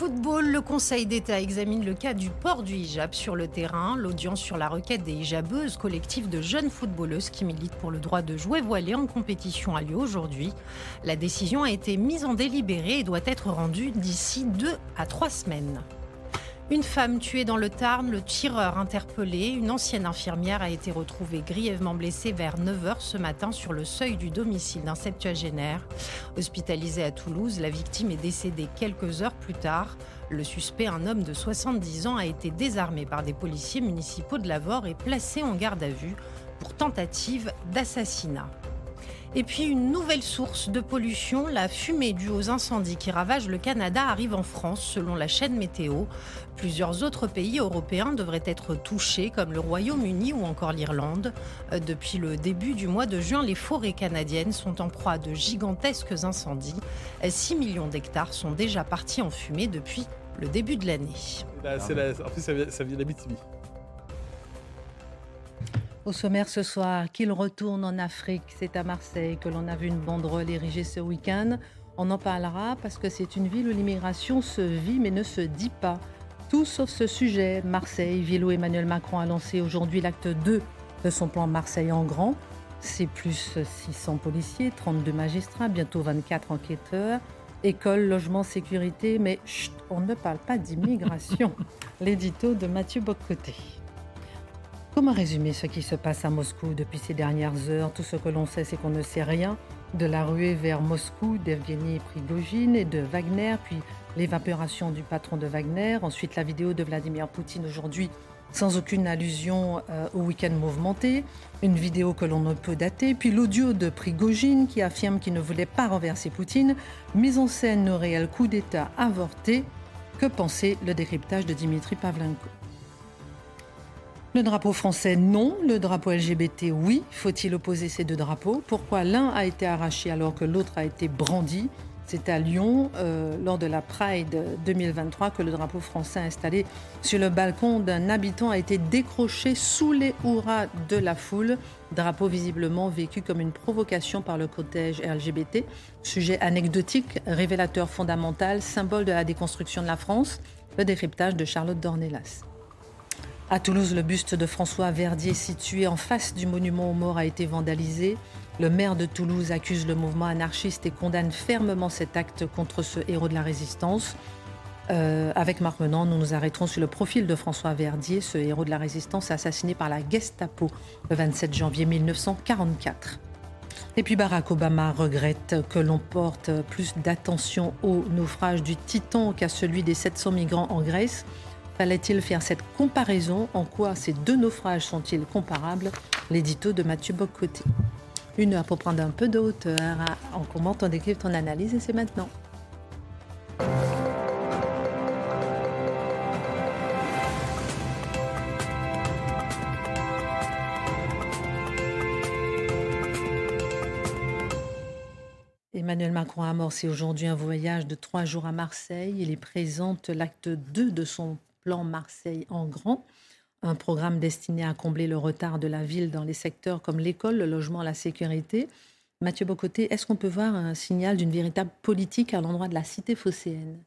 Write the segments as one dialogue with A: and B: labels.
A: Football, le Conseil d'État examine le cas du port du hijab sur le terrain. L'audience sur la requête des hijabeuses, collectif de jeunes footballeuses qui militent pour le droit de jouer voilé en compétition, a lieu aujourd'hui. La décision a été mise en délibéré et doit être rendue d'ici deux à trois semaines. Une femme tuée dans le Tarn, le tireur interpellé, une ancienne infirmière a été retrouvée grièvement blessée vers 9h ce matin sur le seuil du domicile d'un septuagénaire. Hospitalisée à Toulouse, la victime est décédée quelques heures plus tard. Le suspect, un homme de 70 ans, a été désarmé par des policiers municipaux de Lavore et placé en garde à vue pour tentative d'assassinat. Et puis une nouvelle source de pollution, la fumée due aux incendies qui ravagent le Canada arrive en France selon la chaîne météo. Plusieurs autres pays européens devraient être touchés comme le Royaume-Uni ou encore l'Irlande. Euh, depuis le début du mois de juin, les forêts canadiennes sont en proie à de gigantesques incendies. 6 millions d'hectares sont déjà partis en fumée depuis le début de l'année.
B: En plus, ça vient, ça.
A: Au sommaire ce soir, qu'il retourne en Afrique, c'est à Marseille que l'on a vu une banderole érigée ce week-end. On en parlera parce que c'est une ville où l'immigration se vit mais ne se dit pas. Tout sauf ce sujet. Marseille, ville Emmanuel Macron a lancé aujourd'hui l'acte 2 de son plan Marseille en grand. C'est plus 600 policiers, 32 magistrats, bientôt 24 enquêteurs. École, logement, sécurité, mais chut, on ne parle pas d'immigration. L'édito de Mathieu Bocoté. Comment résumer ce qui se passe à Moscou depuis ces dernières heures? Tout ce que l'on sait, c'est qu'on ne sait rien. De la ruée vers Moscou d'Evgeny Prigogine et de Wagner, puis l'évaporation du patron de Wagner, ensuite la vidéo de Vladimir Poutine aujourd'hui sans aucune allusion euh, au week-end mouvementé, une vidéo que l'on ne peut dater, puis l'audio de Prigogine qui affirme qu'il ne voulait pas renverser Poutine, mise en scène au réel coup d'État avorté. Que pensait le décryptage de Dimitri Pavlenko? Le drapeau français, non. Le drapeau LGBT, oui. Faut-il opposer ces deux drapeaux? Pourquoi l'un a été arraché alors que l'autre a été brandi? C'est à Lyon, euh, lors de la Pride 2023, que le drapeau français installé sur le balcon d'un habitant a été décroché sous les hurrahs de la foule. Drapeau visiblement vécu comme une provocation par le cortège LGBT. Sujet anecdotique, révélateur fondamental, symbole de la déconstruction de la France. Le décryptage de Charlotte Dornelas. À Toulouse, le buste de François Verdier, situé en face du monument aux morts, a été vandalisé. Le maire de Toulouse accuse le mouvement anarchiste et condamne fermement cet acte contre ce héros de la résistance. Euh, avec Marc Menant, nous nous arrêterons sur le profil de François Verdier, ce héros de la résistance assassiné par la Gestapo le 27 janvier 1944. Et puis Barack Obama regrette que l'on porte plus d'attention au naufrage du Titan qu'à celui des 700 migrants en Grèce. Fallait-il faire cette comparaison En quoi ces deux naufrages sont-ils comparables L'édito de Mathieu Bocoté. Une heure pour prendre un peu de hauteur. On commente, on décrypte, on analyse et c'est maintenant. Emmanuel Macron a amorcé aujourd'hui un voyage de trois jours à Marseille. Il y présente l'acte 2 de son plan Marseille en grand, un programme destiné à combler le retard de la ville dans les secteurs comme l'école, le logement, la sécurité. Mathieu Bocoté, est-ce qu'on peut voir un signal d'une véritable politique à l'endroit de la cité phocéenne?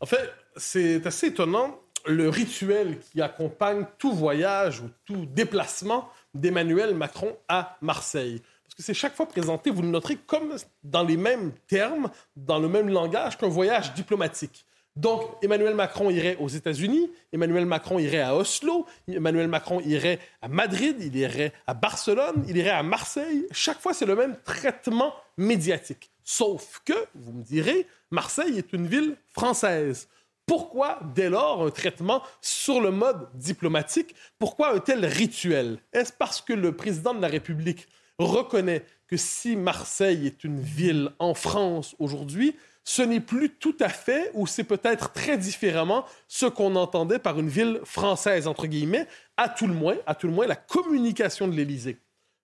B: En fait, c'est assez étonnant le rituel qui accompagne tout voyage ou tout déplacement d'Emmanuel Macron à Marseille. Parce que c'est chaque fois présenté, vous le noterez, comme dans les mêmes termes, dans le même langage qu'un voyage diplomatique Donc, Emmanuel Macron irait aux États-Unis, Emmanuel Macron irait à Oslo, Emmanuel Macron irait à Madrid, il irait à Barcelone, il irait à Marseille. Chaque fois, c'est le même traitement médiatique. Sauf que, vous me direz, Marseille est une ville française. Pourquoi, dès lors, un traitement sur le mode diplomatique? Pourquoi un tel rituel? Est-ce parce que le président de la République reconnaît que si Marseille est une ville en France aujourd'hui, ce n'est plus tout à fait, ou c'est peut-être très différemment, ce qu'on entendait par une ville française, entre guillemets, à tout le moins, à tout le moins la communication de l'Élysée,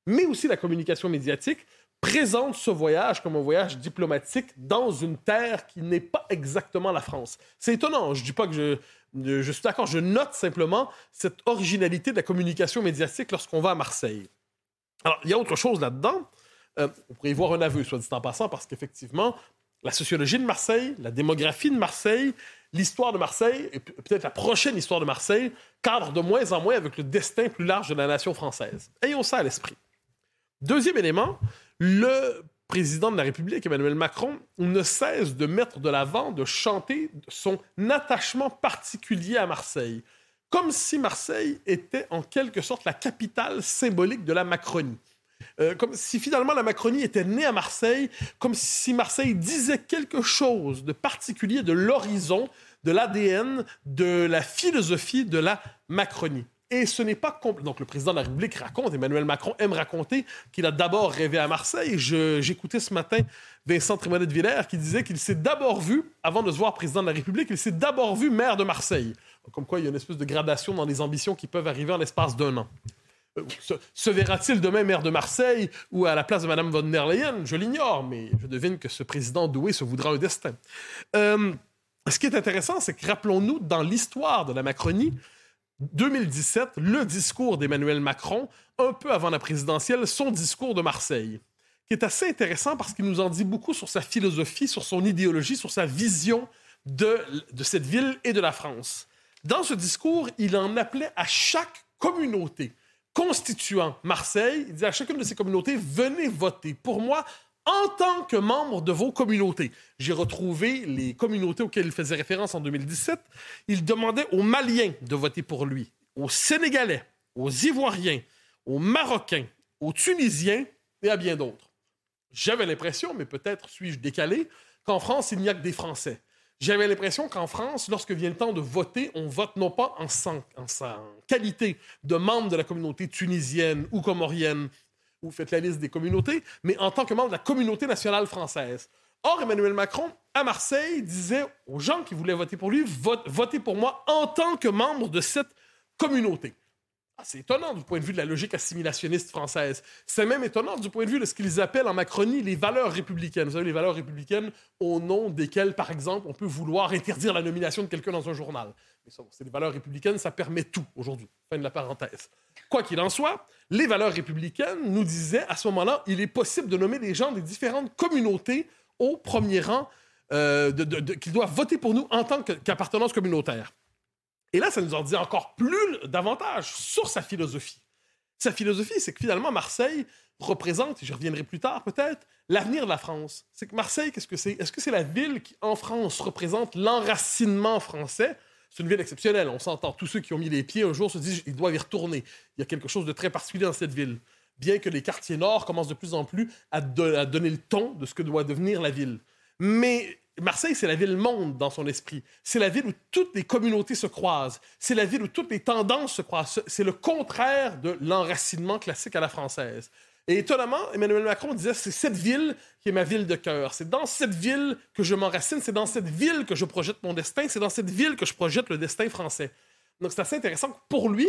B: mais aussi la communication médiatique, présente ce voyage comme un voyage diplomatique dans une terre qui n'est pas exactement la France. C'est étonnant, je ne dis pas que je, suis d'accord, je note simplement cette originalité de la communication médiatique lorsqu'on va à Marseille. Alors, il y a autre chose là-dedans. Euh, on pourrait y voir un aveu, soit dit en passant, parce qu'effectivement, la sociologie de Marseille, la démographie de Marseille, l'histoire de Marseille, et peut-être la prochaine histoire de Marseille, cadrent de moins en moins avec le destin plus large de la nation française. Ayons ça à l'esprit. Deuxième élément, le président de la République, Emmanuel Macron, ne cesse de mettre de l'avant, de chanter son attachement particulier à Marseille, comme si Marseille était en quelque sorte la capitale symbolique de la Macronie. Euh, comme si finalement la Macronie était née à Marseille, comme si Marseille disait quelque chose de particulier de l'horizon, de l'ADN, de la philosophie de la Macronie. Et ce n'est pas Donc le président de la République raconte, Emmanuel Macron aime raconter qu'il a d'abord rêvé à Marseille. J'écoutais ce matin Vincent Trémonet de Villers qui disait qu'il s'est d'abord vu, avant de se voir président de la République, il s'est d'abord vu maire de Marseille. Comme quoi il y a une espèce de gradation dans les ambitions qui peuvent arriver en l'espace d'un an. Se, verra-t-il demain maire de Marseille ou à la place de Mme von der Leyen? Je l'ignore, mais je devine que ce président doué se voudra un destin. Euh, ce qui est intéressant, c'est que rappelons-nous, dans l'histoire de la Macronie, 2017, le discours d'Emmanuel Macron, un peu avant la présidentielle, son discours de Marseille, qui est assez intéressant parce qu'il nous en dit beaucoup sur sa philosophie, sur son idéologie, sur sa vision de, de cette ville et de la France. Dans ce discours, il en appelait à chaque communauté constituant Marseille, il dit à chacune de ces communautés, venez voter pour moi en tant que membre de vos communautés. J'ai retrouvé les communautés auxquelles il faisait référence en 2017. Il demandait aux Maliens de voter pour lui, aux Sénégalais, aux Ivoiriens, aux Marocains, aux Tunisiens et à bien d'autres. J'avais l'impression, mais peut-être suis-je décalé, qu'en France, il n'y a que des Français. J'avais l'impression qu'en France, lorsque vient le temps de voter, on vote non pas en, sa qualité de membre de la communauté tunisienne ou comorienne, ou faites la liste des communautés, mais en tant que membre de la communauté nationale française. Or, Emmanuel Macron, à Marseille, disait aux gens qui voulaient voter pour lui, votez pour moi en tant que membre de cette communauté. Ah, c'est étonnant du point de vue de la logique assimilationniste française. C'est même étonnant du point de vue de ce qu'ils appellent en Macronie les valeurs républicaines. Vous savez, les valeurs républicaines au nom desquelles, par exemple, on peut vouloir interdire la nomination de quelqu'un dans un journal. Mais ça, c'est des valeurs républicaines, ça permet tout aujourd'hui. Fin de la parenthèse. Quoi qu'il en soit, les valeurs républicaines nous disaient à ce moment-là, il est possible de nommer des gens des différentes communautés au premier rang, euh, qu'ils doivent voter pour nous en tant qu'appartenance communautaire. Et là, ça nous en dit encore plus davantage sur sa philosophie. Sa philosophie, c'est que finalement, Marseille représente, et je reviendrai plus tard peut-être, l'avenir de la France. C'est que Marseille, qu'est-ce que c'est? Est-ce que c'est la ville qui, en France, représente l'enracinement français? C'est une ville exceptionnelle, on s'entend. Tous ceux qui ont mis les pieds un jour se disent qu'ils doivent y retourner. Il y a quelque chose de très particulier dans cette ville. Bien que les quartiers nord commencent de plus en plus à, à donner le ton de ce que doit devenir la ville. Mais Marseille, c'est la ville monde dans son esprit. C'est la ville où toutes les communautés se croisent. C'est la ville où toutes les tendances se croisent. C'est le contraire de l'enracinement classique à la française. Et étonnamment, Emmanuel Macron disait c'est cette ville qui est ma ville de cœur. C'est dans cette ville que je m'enracine. C'est dans cette ville que je projette mon destin. C'est dans cette ville que je projette le destin français. Donc c'est assez intéressant pour lui,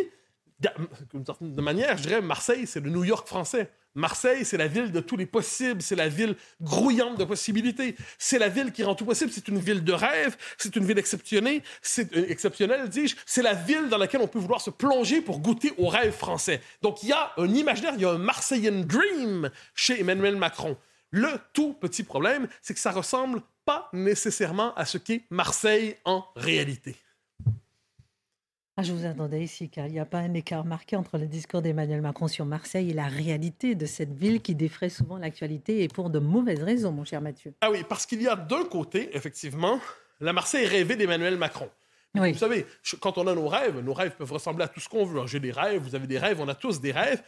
B: de manière, je dirais, Marseille, c'est le New York français. Marseille, c'est la ville de tous les possibles, c'est la ville grouillante de possibilités, c'est la ville qui rend tout possible, c'est une ville de rêve, c'est une ville euh, exceptionnelle, dis-je, c'est la ville dans laquelle on peut vouloir se plonger pour goûter au rêve français. Donc il y a un imaginaire, il y a un Marseillan dream chez Emmanuel Macron. Le tout petit problème, c'est que ça ressemble pas nécessairement à ce qu'est Marseille en réalité.
A: Ah, je vous attendais ici, car il n'y a pas un écart marqué entre le discours d'Emmanuel Macron sur Marseille et la réalité de cette ville qui défraie souvent l'actualité et pour de mauvaises raisons, mon cher Mathieu.
B: Ah oui, parce qu'il y a d'un côté, effectivement, la Marseille rêvée d'Emmanuel Macron.
A: Oui.
B: Vous savez, quand on a nos rêves, nos rêves peuvent ressembler à tout ce qu'on veut. J'ai des rêves, vous avez des rêves, on a tous des rêves.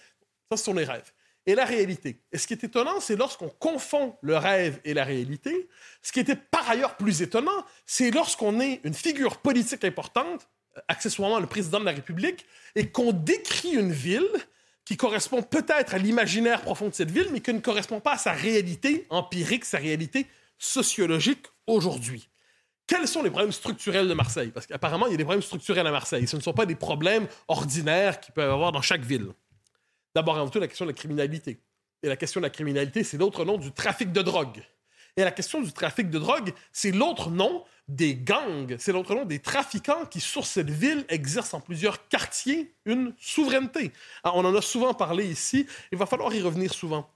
B: Ça, ce sont les rêves. Et la réalité. Et ce qui est étonnant, c'est lorsqu'on confond le rêve et la réalité. Ce qui était par ailleurs plus étonnant, c'est lorsqu'on est une figure politique importante, accessoirement le président de la République, et qu'on décrit une ville qui correspond peut-être à l'imaginaire profond de cette ville, mais qui ne correspond pas à sa réalité empirique, sa réalité sociologique aujourd'hui. Quels sont les problèmes structurels de Marseille? Parce qu'apparemment, il y a des problèmes structurels à Marseille. Ce ne sont pas des problèmes ordinaires qu'il peut y avoir dans chaque ville. D'abord, avant tout, la question de la criminalité. Et la question de la criminalité, c'est l'autre nom du trafic de drogue. Et la question du trafic de drogue, c'est l'autre nom des gangs, c'est l'autre nom des trafiquants qui, sur cette ville, exercent en plusieurs quartiers une souveraineté. Alors, on en a souvent parlé ici, il va falloir y revenir souvent.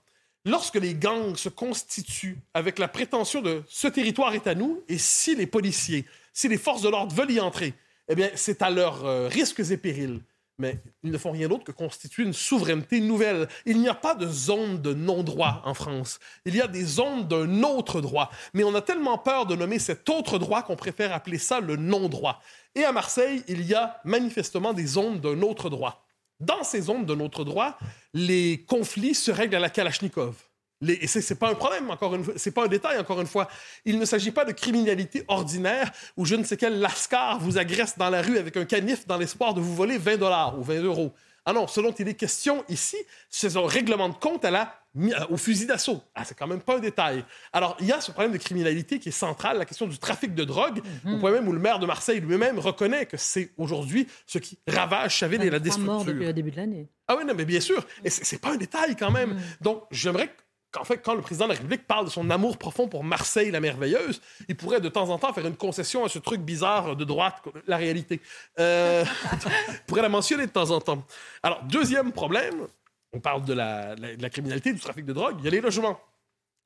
B: Lorsque les gangs se constituent avec la prétention de ce territoire est à nous, et si les policiers, si les forces de l'ordre veulent y entrer, eh bien, c'est à leurs euh, risques et périls. Mais ils ne font rien d'autre que constituer une souveraineté nouvelle. Il n'y a pas de zone de non-droit en France. Il y a des zones d'un autre droit. Mais on a tellement peur de nommer cet autre droit qu'on préfère appeler ça le non-droit. Et à Marseille, il y a manifestement des zones d'un autre droit. Dans ces zones d'un autre droit, les conflits se règlent à la Kalachnikov. Les- et c'est c'est pas un problème, encore une fois, c'est pas un détail, encore une fois. Il ne s'agit pas de criminalité ordinaire où je ne sais quel lascar vous agresse dans la rue avec un canif dans l'espoir de vous voler 20 dollars ou 20 euros. Ah non, ce dont il est question ici, c'est un règlement de compte à la, mi- au fusil d'assaut. Ah, c'est quand même pas un détail. Alors, il y a ce problème de criminalité qui est central, la question du trafic de drogue, au point même où le maire de Marseille lui-même reconnaît que c'est aujourd'hui ce qui ravage sa ville et la
A: 23 morts
B: déstructure.
A: depuis le début de l'année.
B: Ah oui, non, mais bien sûr. Et c'est c'est pas un détail quand même. Donc, j'aimerais qu'en fait, quand le président de la République parle de son amour profond pour Marseille la merveilleuse, il pourrait de temps en temps faire une concession à ce truc bizarre de droite, la réalité. Euh, il pourrait la mentionner de temps en temps. Alors, deuxième problème, on parle de la criminalité, du trafic de drogue, il y a les logements.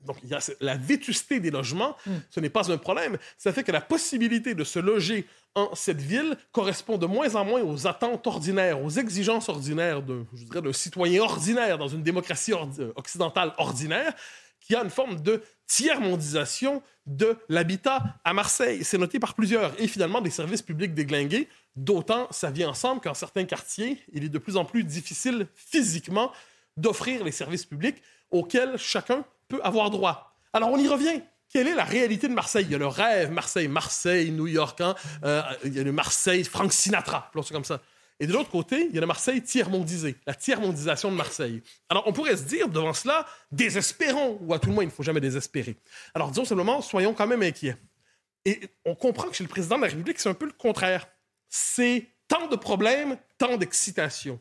B: Donc, il y a la vétusté des logements, ce n'est pas un problème. Ça fait que la possibilité de se loger en cette ville correspond de moins en moins aux attentes ordinaires, aux exigences ordinaires d'un, je dirais, d'un citoyen ordinaire dans une démocratie ordi- euh, occidentale ordinaire, qui a une forme de tiers-mondisation de l'habitat à Marseille. C'est noté par plusieurs. Et finalement, des services publics déglingués, d'autant ça vient ensemble qu'en certains quartiers, il est de plus en plus difficile physiquement d'offrir les services publics auxquels chacun peut avoir droit. Alors on y revient. Quelle est la réalité de Marseille? Il y a le rêve Marseille, Marseille, New York, hein? Euh, il y a le Marseille, Frank Sinatra, ça comme ça. Et de l'autre côté, il y a le Marseille tiers-mondisé, la tiers-mondisation de Marseille. Alors on pourrait se dire devant cela, désespérons, ou à tout le moins, il ne faut jamais désespérer. Alors disons simplement, soyons quand même inquiets. Et on comprend que chez le président de la République, c'est un peu le contraire. C'est tant de problèmes, tant d'excitation.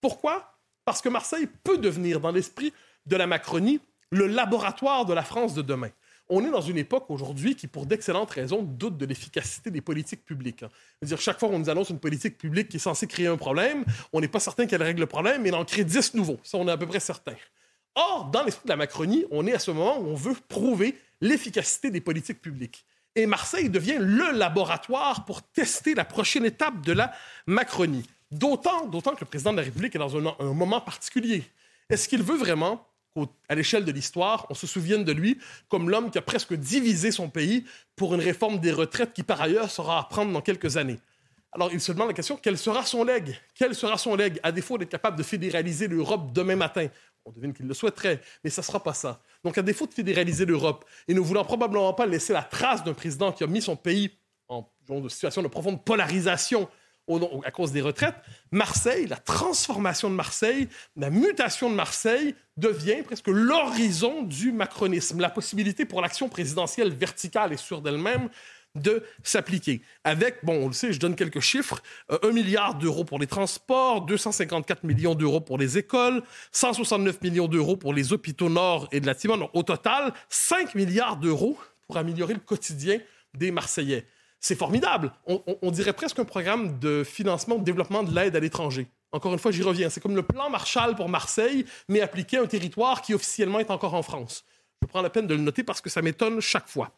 B: Pourquoi? Parce que Marseille peut devenir, dans l'esprit de la Macronie, le laboratoire de la France de demain. On est dans une époque aujourd'hui qui, pour d'excellentes raisons, doute de l'efficacité des politiques publiques. hein. C'est-à-dire, chaque fois qu'on nous annonce une politique publique qui est censée créer un problème, on n'est pas certain qu'elle règle le problème, mais elle en crée 10 nouveaux. Ça, on est à peu près certain. Or, dans l'esprit de la Macronie, on est à ce moment où on veut prouver l'efficacité des politiques publiques. Et Marseille devient le laboratoire pour tester la prochaine étape de la Macronie. D'autant, d'autant que le président de la République est dans un, un moment particulier. Est-ce qu'il veut vraiment à l'échelle de l'histoire, on se souvienne de lui comme l'homme qui a presque divisé son pays pour une réforme des retraites qui, par ailleurs, sera à prendre dans quelques années? Alors, il se demande la question, quel sera son legs? Quel sera son legs, à défaut d'être capable de fédéraliser l'Europe demain matin? On devine qu'il le souhaiterait, mais ça ne sera pas ça. Donc, à défaut de fédéraliser l'Europe, et ne voulant probablement pas laisser la trace d'un président qui a mis son pays en situation de profonde polarisation au à cause des retraites, Marseille, la transformation de Marseille, la mutation de Marseille devient presque l'horizon du macronisme, la possibilité pour l'action présidentielle verticale et sûre d'elle-même de s'appliquer. Avec, bon, on le sait, je donne quelques chiffres, euh, 1 milliard d'euros pour les transports, 254 millions d'euros pour les écoles, 169 millions d'euros pour les hôpitaux nord et de la Timone. Au total, 5 milliards d'euros pour améliorer le quotidien des Marseillais. C'est formidable. On, dirait presque un programme de financement, de développement de l'aide à l'étranger. Encore une fois, j'y reviens. C'est comme le plan Marshall pour Marseille, mais appliqué à un territoire qui officiellement est encore en France. Je prends la peine de le noter parce que ça m'étonne chaque fois.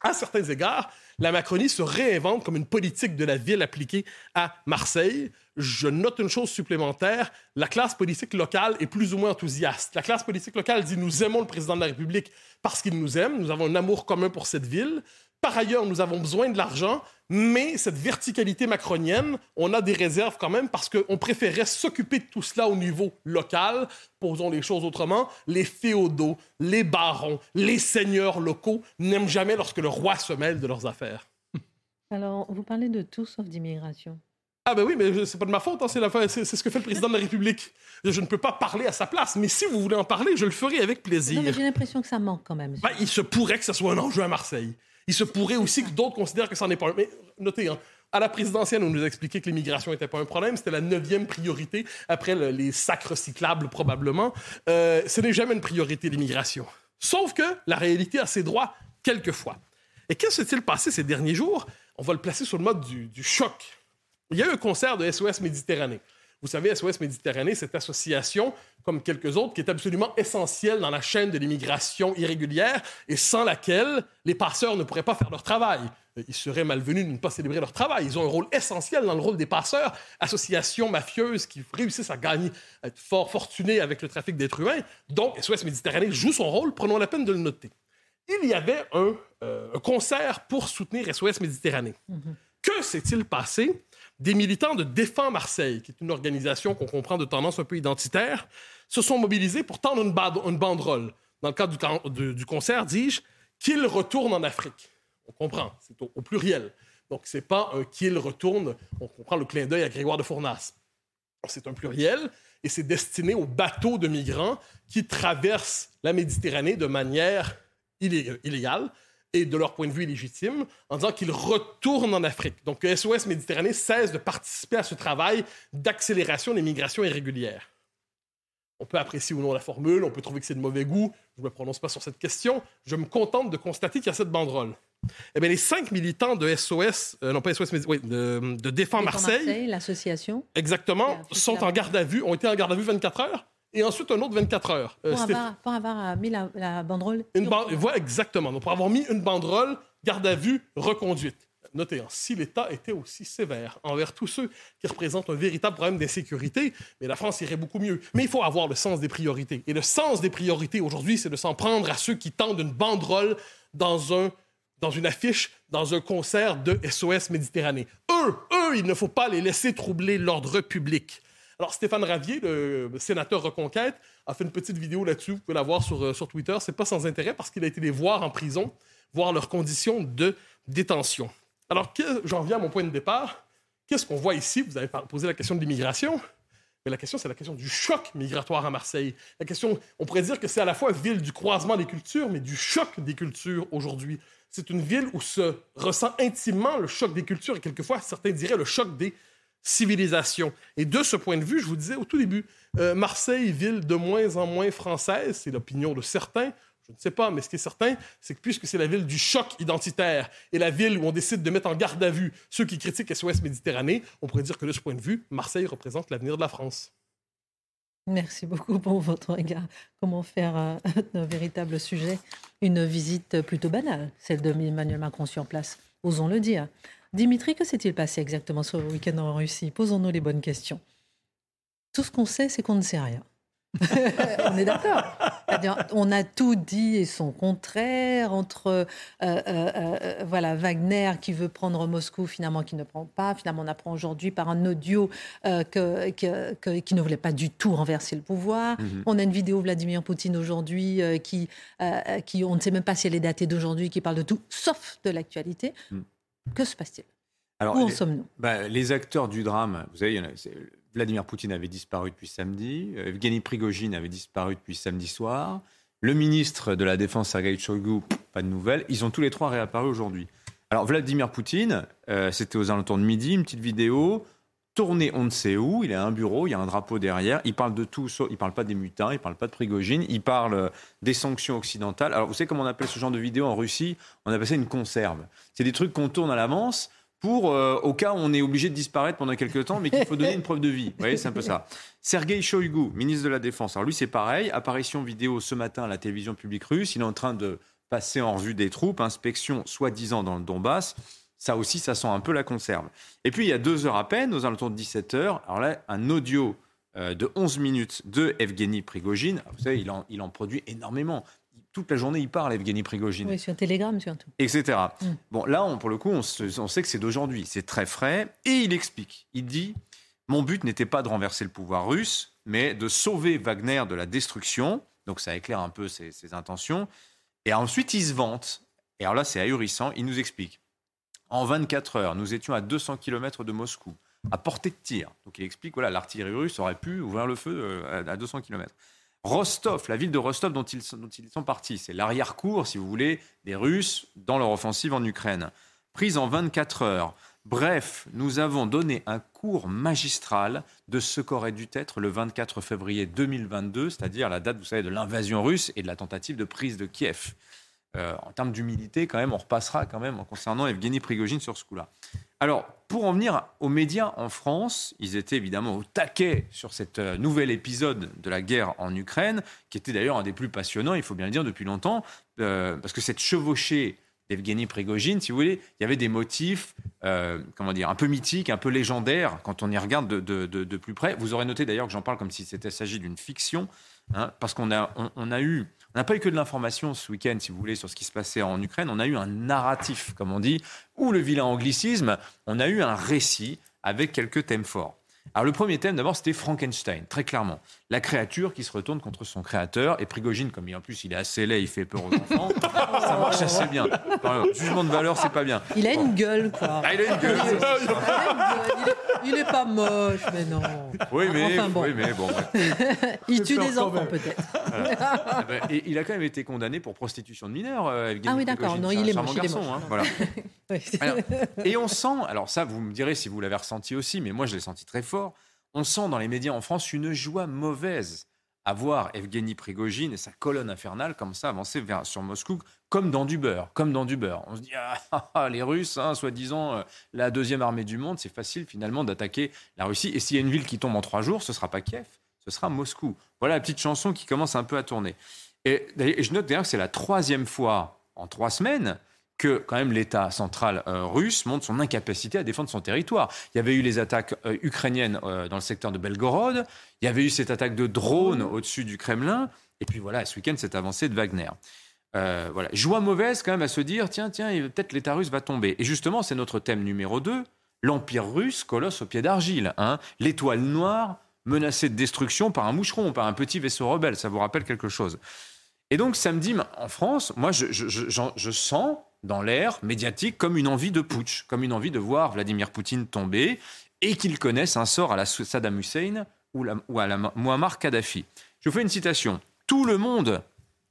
B: À certains égards, la Macronie se réinvente comme une politique de la ville appliquée à Marseille. Je note une chose supplémentaire, la classe politique locale est plus ou moins enthousiaste. La classe politique locale dit nous aimons le président de la République parce qu'il nous aime, nous avons un amour commun pour cette ville. Par ailleurs, nous avons besoin de l'argent, mais cette verticalité macronienne, on a des réserves quand même parce qu'on préférait s'occuper de tout cela au niveau local. Posons les choses autrement. Les féodaux, les barons, les seigneurs locaux n'aiment jamais lorsque le roi se mêle de leurs affaires.
A: Alors, vous parlez de tout sauf d'immigration.
B: Ah ben oui, mais c'est pas de ma faute, hein, c'est ce que fait le président de la République. Je ne peux pas parler à sa place, mais si vous voulez en parler, je le ferai avec plaisir.
A: j'ai l'impression que ça manque quand même.
B: Ben, il se pourrait que ce soit un enjeu à Marseille. Il se pourrait aussi que d'autres considèrent que ça n'est pas un. Mais notez, hein, à la présidentielle, on nous a expliqué que l'immigration n'était pas un problème. C'était la neuvième priorité, après les sacres cyclables probablement. Euh, ce n'est jamais une priorité, l'immigration. Sauf que la réalité a ses droits quelquefois. Et qu'est-ce qui s'est-il passé ces derniers jours? On va le placer sur le mode du choc il y a eu un concert de SOS Méditerranée. Vous savez, SOS Méditerranée, cette association, comme quelques autres, qui est absolument essentielle dans la chaîne de l'immigration irrégulière et sans laquelle les passeurs ne pourraient pas faire leur travail. Ils seraient malvenus de ne pas célébrer leur travail. Ils ont un rôle essentiel dans le rôle des passeurs, associations mafieuses qui réussissent à gagner, à être fort fortunés avec le trafic d'êtres humains. Donc, SOS Méditerranée joue son rôle, prenons la peine de le noter. Il y avait un, euh, concert pour soutenir SOS Méditerranée. Mm-hmm. Que s'est-il passé? Des militants de Défends Marseille, qui est une organisation qu'on comprend de tendance un peu identitaire, se sont mobilisés pour tendre une, banderole. Dans le cadre du, concert, dis-je, qu'ils retournent en Afrique. On comprend, c'est au, pluriel. Donc, ce n'est pas un qu'ils retournent, on comprend le clin d'œil à Grégoire de Fournas. C'est un pluriel et c'est destiné aux bateaux de migrants qui traversent la Méditerranée de manière illégale et de leur point de vue illégitime en disant qu'ils retournent en Afrique. Donc que SOS Méditerranée cesse de participer à ce travail d'accélération des migrations irrégulières. On peut apprécier ou non la formule, on peut trouver que c'est de mauvais goût, je ne me prononce pas sur cette question, je me contente de constater qu'il y a cette banderole. Eh bien, les cinq militants de SOS, euh, non pas SOS, mais oui, de, de Défends Marseille,
A: Marseille l'association,
B: exactement, sont en garde à vue, ont été en garde à vue 24 heures et ensuite un autre 24 heures.
A: Euh, pour, avoir, euh, mis la, banderole.
B: Une voilà, exactement. Donc, pour avoir mis une banderole, garde à vue, reconduite. Notez, hein, si l'État était aussi sévère envers tous ceux qui représentent un véritable problème d'insécurité, mais la France irait beaucoup mieux. Mais il faut avoir le sens des priorités. Et le sens des priorités aujourd'hui, c'est de s'en prendre à ceux qui tendent une banderole dans un dans une affiche, dans un concert de SOS Méditerranée. Eux, eux, il ne faut pas les laisser troubler l'ordre public. Alors, Stéphane Ravier, le sénateur Reconquête, a fait une petite vidéo là-dessus. Vous pouvez la voir sur, euh, sur Twitter. C'est pas sans intérêt parce qu'il a été les voir en prison, voir leurs conditions de détention. Alors, j'en viens à mon point de départ. Qu'est-ce qu'on voit ici? Vous avez posé la question de l'immigration. Mais la question, c'est la question du choc migratoire à Marseille. La question, on pourrait dire que c'est à la fois ville du croisement des cultures, mais du choc des cultures aujourd'hui. C'est une ville où se ressent intimement le choc des cultures et quelquefois, certains diraient le choc des civilisation. Et de ce point de vue, je vous disais au tout début, euh, Marseille, ville de moins en moins française, c'est l'opinion de certains. Je ne sais pas, mais ce qui est certain, c'est que puisque c'est la ville du choc identitaire et la ville où on décide de mettre en garde à vue ceux qui critiquent SOS Méditerranée, on pourrait dire que de ce point de vue, Marseille représente l'avenir de la France.
A: Merci beaucoup pour votre regard. Comment faire euh, d'un véritable sujet une visite plutôt banale, celle de Emmanuel Macron sur place, osons le dire. Dimitri, que s'est-il passé exactement ce week-end en Russie? Posons-nous les bonnes questions. Tout ce qu'on sait, c'est qu'on ne sait rien. on est d'accord. On a tout dit et son contraire entre euh, euh, euh, voilà Wagner qui veut prendre Moscou finalement qui ne prend pas. Finalement, on apprend aujourd'hui par un audio que, qui ne voulait pas du tout renverser le pouvoir. Mhm. On a une vidéo Vladimir Poutine aujourd'hui qui, qui on ne sait même pas si elle est datée d'aujourd'hui, qui parle de tout sauf de l'actualité. Mhm. Que se passe-t-il? Où en sommes-nous?
C: bah, Les acteurs du drame, vous savez, Vladimir Poutine avait disparu depuis samedi, euh, Evgeny Prigogine avait disparu depuis samedi soir, le ministre de la Défense, Sergei Shoigu, pas de nouvelles, ils ont tous les trois réapparu aujourd'hui. Alors Vladimir Poutine, euh, c'était aux alentours de midi, une petite vidéo, tournée on ne sait où, il a un bureau, il y a un drapeau derrière, il parle de tout, il parle pas des mutins, il parle pas de Prigogine, il parle euh, des sanctions occidentales. Alors vous savez comment on appelle ce genre de vidéo en Russie? On appelle ça une conserve. C'est des trucs qu'on tourne à l'avance pour, euh, au cas où on est obligé de disparaître pendant quelques temps, mais qu'il faut donner une preuve de vie. Vous voyez, c'est un peu ça. Sergei Shoigu, ministre de la Défense. Alors lui, c'est pareil. Apparition vidéo ce matin à la télévision publique russe. Il est en train de passer en revue des troupes, inspection soi-disant dans le Donbass. Ça aussi, ça sent un peu la conserve. Et puis, il y a deux heures à peine, aux alentours de 17 heures, alors là, un audio euh, de 11 minutes de Evgeny Prigogine. Vous savez, il en, il en produit énormément toute la journée, il parle, Evgeny Prigogine.
A: Oui, sur Telegram surtout.
C: Etc.
A: Mm.
C: Bon, là, on, pour le coup, on, se- on sait que c'est d'aujourd'hui. C'est très frais. Et il explique. Il dit Mon but n'était pas de renverser le pouvoir russe, mais de sauver Wagner de la destruction. Donc, ça éclaire un peu ses, ses intentions. Et ensuite, il se vante. Et alors là, c'est ahurissant. Il nous explique En 24 heures, nous étions à 200 km de Moscou, à portée de tir. Donc, il explique voilà, l'artillerie russe aurait pu ouvrir le feu euh, à à 200 km. Rostov, la ville de Rostov dont ils, sont- dont ils sont partis, c'est l'arrière-cour, si vous voulez, des Russes dans leur offensive en Ukraine. Prise en 24 heures. Bref, nous avons donné un cours magistral de ce qu'aurait dû être le 24 février 2022, c'est-à-dire la date, vous savez, de l'invasion russe et de la tentative de prise de Kiev. Euh, en termes d'humilité, quand même, on repassera quand même en concernant Evgeny Prigogine sur ce coup-là. Alors, pour en venir aux médias en France, ils étaient évidemment au taquet sur cet euh, nouvel épisode de la guerre en Ukraine, qui était d'ailleurs un des plus passionnants, il faut bien le dire, depuis longtemps, euh, parce que cette chevauchée d'Evgeny Prigogine, si vous voulez, il y avait des motifs, comment dire, un peu mythiques, un peu légendaires, quand on y regarde de, de- de- de plus près. Vous aurez noté d'ailleurs que j'en parle comme si c'était s'agit d'une fiction, hein, parce qu'on a, on, a eu, on n'a pas eu que de l'information ce week-end, si vous voulez, sur ce qui se passait en Ukraine. On a eu un narratif, comme on dit, ou le vilain anglicisme. On a eu un récit avec quelques thèmes forts. Alors le premier thème, d'abord, c'était Frankenstein, très clairement. La créature qui se retourne contre son créateur. Et Prigogine, comme il, en plus il est assez laid, il fait peur aux enfants, ça marche assez bien. Jugement de valeur, c'est pas bien.
A: Il a une gueule, quoi.
C: Ah, il a une gueule.
A: Il a une gueule. Il est, pas moche, mais non.
C: Oui, mais,
A: Enfin, bon.
C: oui, mais bon. ouais.
A: Il tue des enfants, peut-être.
C: Ah ben, et il a quand même été condamné pour prostitution de mineurs. euh, Evgeny
A: Ah oui, d'accord. Non, il est moche, il est
C: garçon,
A: moche.
C: hein, voilà.
A: Oui.
C: Alors, et on sent, alors ça, vous me direz si vous l'avez ressenti aussi, mais moi je l'ai senti très fort. On sent dans les médias en France une joie mauvaise à voir Evgeny Prigogine et sa colonne infernale comme ça avancer vers, sur Moscou, comme dans du beurre, comme dans du beurre. On se dit, ah, ah, ah, les Russes, hein, soi-disant euh, la deuxième armée du monde, c'est facile finalement d'attaquer la Russie. Et s'il y a une ville qui tombe en trois jours, ce sera pas Kiev, ce sera Moscou. Voilà la petite chanson qui commence un peu à tourner. Et, et je note d'ailleurs que c'est la troisième fois en trois semaines que quand même l'État central euh, russe montre son incapacité à défendre son territoire. Il y avait eu les attaques euh, ukrainiennes euh, dans le secteur de Belgorod, il y avait eu cette attaque de drone au-dessus du Kremlin, et puis voilà, ce week-end, cette avancée de Wagner. Voilà. Joie mauvaise quand même à se dire, tiens, tiens, peut-être l'État russe va tomber. Et justement, c'est notre thème numéro 2, l'Empire russe, colosse au pied d'argile. hein. L'étoile noire menacée de destruction par un moucheron, par un petit vaisseau rebelle. Ça vous rappelle quelque chose? Et donc samedi, en France, moi, je, je- je- je sens dans l'air médiatique comme une envie de putsch, comme une envie de voir Vladimir Poutine tomber et qu'il connaisse un sort à la Saddam Hussein ou, à la Muammar Kadhafi. Je vous fais une citation. Tout le monde,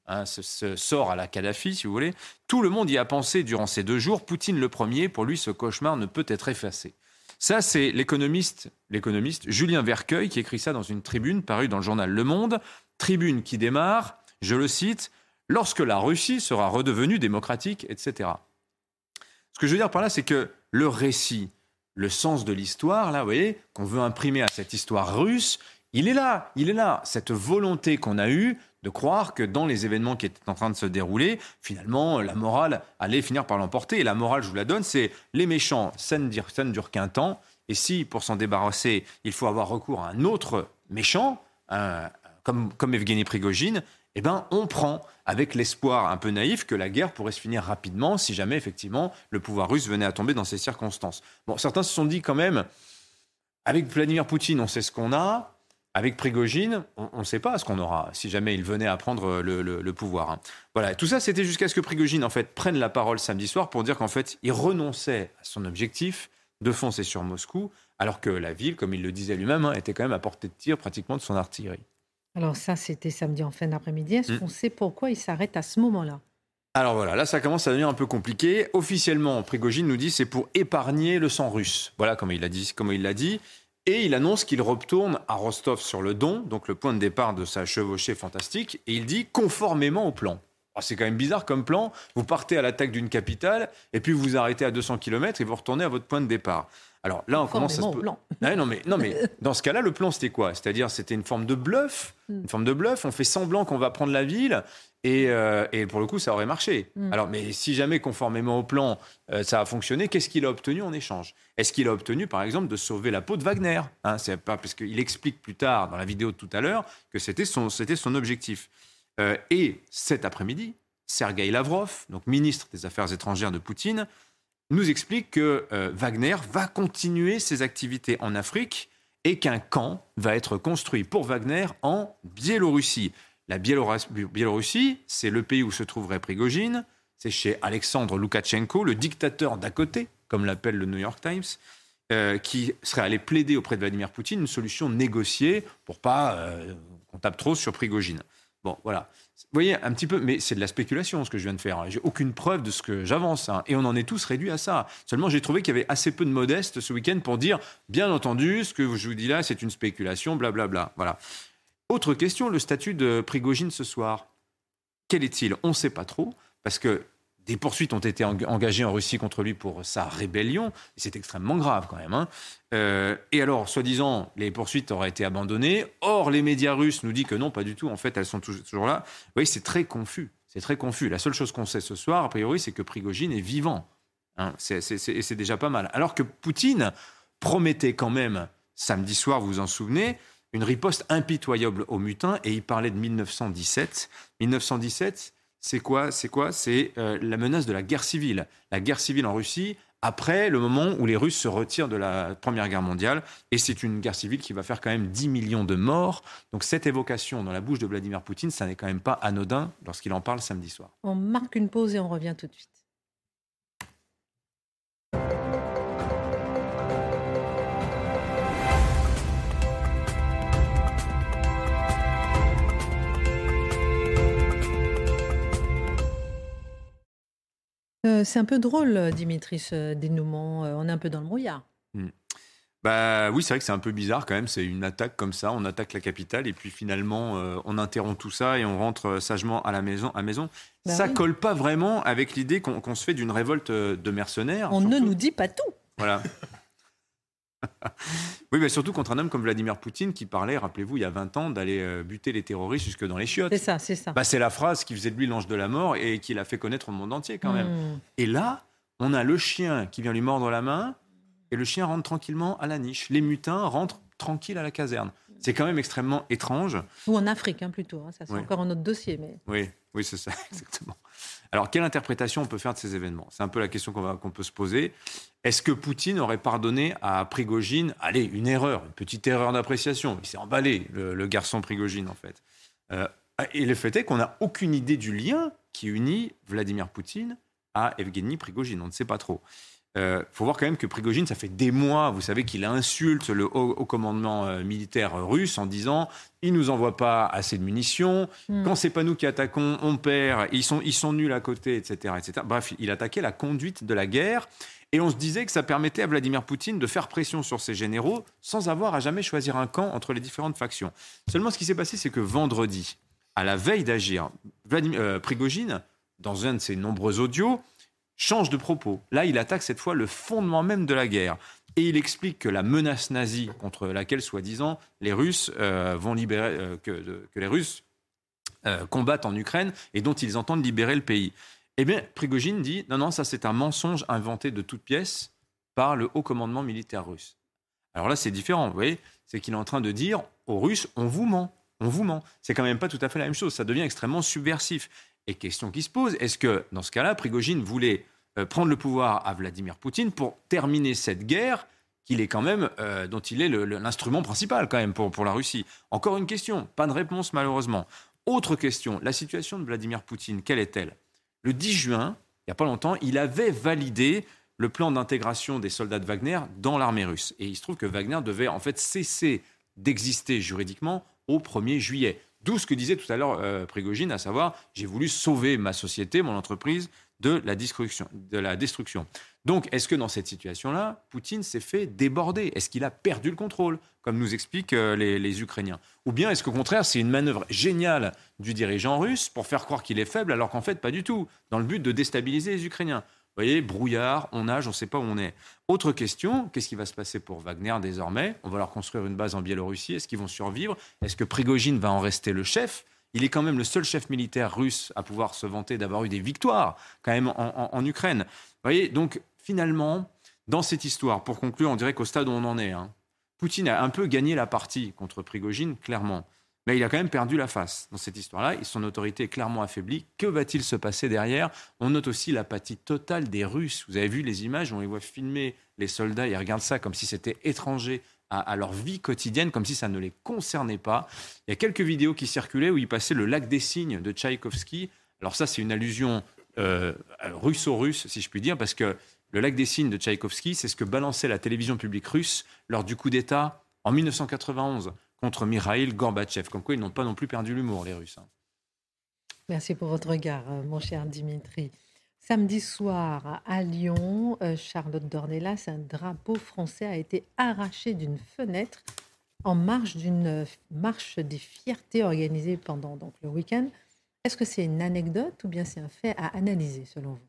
C: hein, ce, ce sort à la Kadhafi, si vous voulez, tout le monde y a pensé durant ces deux jours. Poutine le premier, pour lui, ce cauchemar ne peut être effacé. Ça, c'est l'économiste, l'économiste Julien Vercueil qui écrit ça dans une tribune parue dans le journal Le Monde. Tribune qui démarre, je le cite, lorsque la Russie sera redevenue démocratique, etc. Ce que je veux dire par là, c'est que le récit, le sens de l'histoire, là, vous voyez, qu'on veut imprimer à cette histoire russe, il est là, il est là. Cette volonté qu'on a eue de croire que dans les événements qui étaient en train de se dérouler, finalement, la morale allait finir par l'emporter. Et la morale, je vous la donne, c'est les méchants, ça ne dure, qu'un temps. Et si, pour s'en débarrasser, il faut avoir recours à un autre méchant, comme, comme Evgeny Prigogine, eh ben, on prend avec l'espoir un peu naïf que la guerre pourrait se finir rapidement si jamais, effectivement, le pouvoir russe venait à tomber dans ces circonstances. Bon, certains se sont dit quand même, avec Vladimir Poutine, on sait ce qu'on a. Avec Prigogine, on ne sait pas ce qu'on aura si jamais il venait à prendre le, le- pouvoir. hein. Voilà, tout ça, c'était jusqu'à ce que Prigogine en fait prenne la parole samedi soir pour dire qu'en fait, il renonçait à son objectif de foncer sur Moscou, alors que la ville, comme il le disait lui-même, hein, était quand même à portée de tir pratiquement de son artillerie.
A: Alors ça, c'était samedi en fin d'après-midi. Est-ce
C: Mm.
A: qu'on sait pourquoi il s'arrête à ce moment-là?
C: Alors voilà, là ça commence à devenir un peu compliqué. Officiellement, Prigogine nous dit c'est pour épargner le sang russe. Voilà comment il l'a dit. Comment il l'a dit. Et il annonce qu'il retourne à Rostov-sur-le-Don, donc le point de départ de sa chevauchée fantastique, et il dit conformément au plan. Ah, c'est quand même bizarre comme plan. Vous partez à l'attaque d'une capitale, et puis vous vous arrêtez à 200 km et vous retournez à votre point de départ. Alors là, on commence à se...
A: Plan.
C: Ouais, non, mais, non, mais dans ce cas-là, le plan, c'était quoi? C'est-à-dire, c'était une forme de bluff.
A: Mm.
C: Une forme de bluff. On fait semblant qu'on va prendre la ville. Et, euh, et pour le coup, ça aurait marché.
A: Mm.
C: Alors, mais si jamais, conformément au plan, euh, ça a fonctionné, qu'est-ce qu'il a obtenu en échange? Est-ce qu'il a obtenu, par exemple, de sauver la peau de Wagner? Hein, C'est pas parce qu'il explique plus tard dans la vidéo de tout à l'heure que c'était son, c'était son objectif. Euh, et cet après-midi, Sergei Lavrov, donc ministre des Affaires étrangères de Poutine, nous explique que euh, Wagner va continuer ses activités en Afrique et qu'un camp va être construit pour Wagner en Biélorussie. La Biélorussie, c'est le pays où se trouverait Prigogine, c'est chez Alexandre Loukachenko, le dictateur d'à côté, comme l'appelle le New York Times, euh, qui serait allé plaider auprès de Vladimir Poutine une solution négociée pour pas euh, qu'on tape trop sur Prigogine. Bon, voilà. Vous voyez, un petit peu, mais c'est de la spéculation ce que je viens de faire. J'ai aucune preuve de ce que j'avance. Hein. et on en est tous réduits à ça. Seulement, j'ai trouvé qu'il y avait assez peu de modestes ce week-end pour dire, bien entendu, ce que je vous dis là, c'est une spéculation, blablabla. Voilà. Autre question, le statut de Prigogine ce soir. Quel est-il? On ne sait pas trop, parce que des poursuites ont été engagées en Russie contre lui pour sa rébellion. C'est extrêmement grave quand même. Hein. Euh, et alors, soi-disant, les poursuites auraient été abandonnées. Or, les médias russes nous disent que non, pas du tout. En fait, elles sont toujours là. Vous voyez, c'est très confus. C'est très confus. La seule chose qu'on sait ce soir, a priori, c'est que Prigogine est vivant. Hein. et c'est déjà pas mal. Alors que Poutine promettait quand même, samedi soir, vous vous en souvenez, une riposte impitoyable aux mutins. Et il parlait de 1917. 1917 c'est quoi C'est quoi? C'est euh, la menace de la guerre civile. La guerre civile en Russie après le moment où les Russes se retirent de la Première Guerre mondiale. Et c'est une guerre civile qui va faire quand même 10 millions de morts. Donc cette évocation dans la bouche de Vladimir Poutine, ça n'est quand même pas anodin lorsqu'il en parle samedi soir.
A: On marque une pause et on revient tout de suite. Euh, c'est un peu drôle, Dimitri, ce dénouement. Euh, on est un peu dans le brouillard. Hmm.
C: Bah oui, c'est vrai que c'est un peu bizarre quand même. C'est une attaque comme ça. On attaque la capitale et puis finalement, euh, on interrompt tout ça et on rentre sagement à la maison. À maison. Bah ça colle pas vraiment avec l'idée qu'on se fait d'une révolte de mercenaires.
A: On ne nous dit pas tout.
C: Voilà. oui, mais surtout contre un homme comme Vladimir Poutine qui parlait, rappelez-vous, il y a 20 ans, d'aller euh, buter les terroristes jusque dans les chiottes.
A: C'est ça, c'est ça.
C: Bah, c'est la phrase qui faisait de lui l'ange de la mort et qui l'a fait connaître au monde entier quand même. Hmm. Et là, on a le chien qui vient lui mordre la main et le chien rentre tranquillement à la niche. Les mutins rentrent tranquilles à la caserne. C'est quand même extrêmement étrange.
A: Ou en Afrique, hein, plutôt. Hein. Ça, c'est encore un autre dossier. Mais...
C: Oui, oui c'est ça, exactement. Alors, quelle interprétation on peut faire de ces événements? C'est un peu la question qu'on peut se poser. Est-ce que Poutine aurait pardonné à Prigogine, allez, une erreur, une petite erreur d'appréciation? Il s'est emballé, le, garçon Prigogine, en fait. Euh, et le fait est qu'on n'a aucune idée du lien qui unit Vladimir Poutine à Evgeny Prigogine. On ne sait pas trop. Il euh, faut voir quand même que Prigogine, ça fait des mois, vous savez, qu'il insulte le haut, commandement euh, militaire russe en disant il nous envoie pas assez de munitions, hmm. quand c'est pas nous qui attaquons, on perd, ils sont, ils sont nuls à côté, etc., etc. Bref, il attaquait la conduite de la guerre. Et on se disait que ça permettait à Vladimir Poutine de faire pression sur ses généraux sans avoir à jamais choisir un camp entre les différentes factions. Seulement, ce qui s'est passé, c'est que vendredi, à la veille d'agir, Vladimir euh, Prigogine, dans un de ses nombreux audios, change de propos. Là, il attaque cette fois le fondement même de la guerre. Et il explique que la menace nazie contre laquelle, soi-disant, les Russes euh, vont libérer, euh, que, les Russes euh, combattent en Ukraine et dont ils entendent libérer le pays. Eh bien, Prigogine dit non, non, ça c'est un mensonge inventé de toutes pièces par le haut commandement militaire russe. Alors là, c'est différent, vous voyez, c'est qu'il est en train de dire aux Russes, on vous ment, on vous ment. C'est quand même pas tout à fait la même chose, ça devient extrêmement subversif. Et question qui se pose, est-ce que dans ce cas-là, Prigogine voulait euh, prendre le pouvoir à Vladimir Poutine pour terminer cette guerre qu'il est quand même, euh, dont il est l'instrument principal quand même pour, pour la Russie. Encore une question, pas de réponse malheureusement. Autre question, la situation de Vladimir Poutine, quelle est-elle? Le 10 juin, il n'y a pas longtemps, il avait validé le plan d'intégration des soldats de Wagner dans l'armée russe. Et il se trouve que Wagner devait en fait cesser d'exister juridiquement au 1er juillet. D'où ce que disait tout à l'heure euh, Prigogine, à savoir j'ai voulu sauver ma société, mon entreprise de la destruction. De la destruction. Donc, est-ce que dans cette situation-là, Poutine s'est fait déborder? Est-ce qu'il a perdu le contrôle, comme nous expliquent euh, les, Ukrainiens? Ou bien est-ce qu'au contraire, c'est une manœuvre géniale du dirigeant russe pour faire croire qu'il est faible, alors qu'en fait, pas du tout, dans le but de déstabiliser les Ukrainiens? Vous voyez, brouillard, on nage, on ne sait pas où on est. Autre question, qu'est-ce qui va se passer pour Wagner désormais? On va leur construire une base en Biélorussie. Est-ce qu'ils vont survivre? Est-ce que Prigogine va en rester le chef? Il est quand même le seul chef militaire russe à pouvoir se vanter d'avoir eu des victoires quand même en, Ukraine. Vous voyez, donc finalement, dans cette histoire, pour conclure, on dirait qu'au stade où on en est, hein, Poutine a un peu gagné la partie contre Prigogine, clairement. mais il a quand même perdu la face dans cette histoire-là son autorité est clairement affaiblie. Que va-t-il se passer derrière? On note aussi l'apathie totale des Russes. Vous avez vu les images, on les voit filmer les soldats, ils regardent ça comme si c'était étranger à, leur vie quotidienne, comme si ça ne les concernait pas. Il y a quelques vidéos qui circulaient où il passait le lac des cygnes de Tchaïkovski. Alors ça, c'est une allusion euh, russo-russe, si je puis dire, parce que le lac des cygnes de Tchaïkovski, c'est ce que balançait la télévision publique russe lors du coup d'État en 1991 contre Mikhail Gorbatchev. Comme quoi, ils n'ont pas non plus perdu l'humour, les Russes. Hein.
A: Merci pour votre regard, euh, mon cher Dimitri. Samedi soir à Lyon, euh, Charlotte Dornelas, un drapeau français a été arraché d'une fenêtre en marge d'une euh, marche des fiertés organisée pendant donc, le week-end. Est-ce que c'est une anecdote ou bien c'est un fait à analyser selon vous?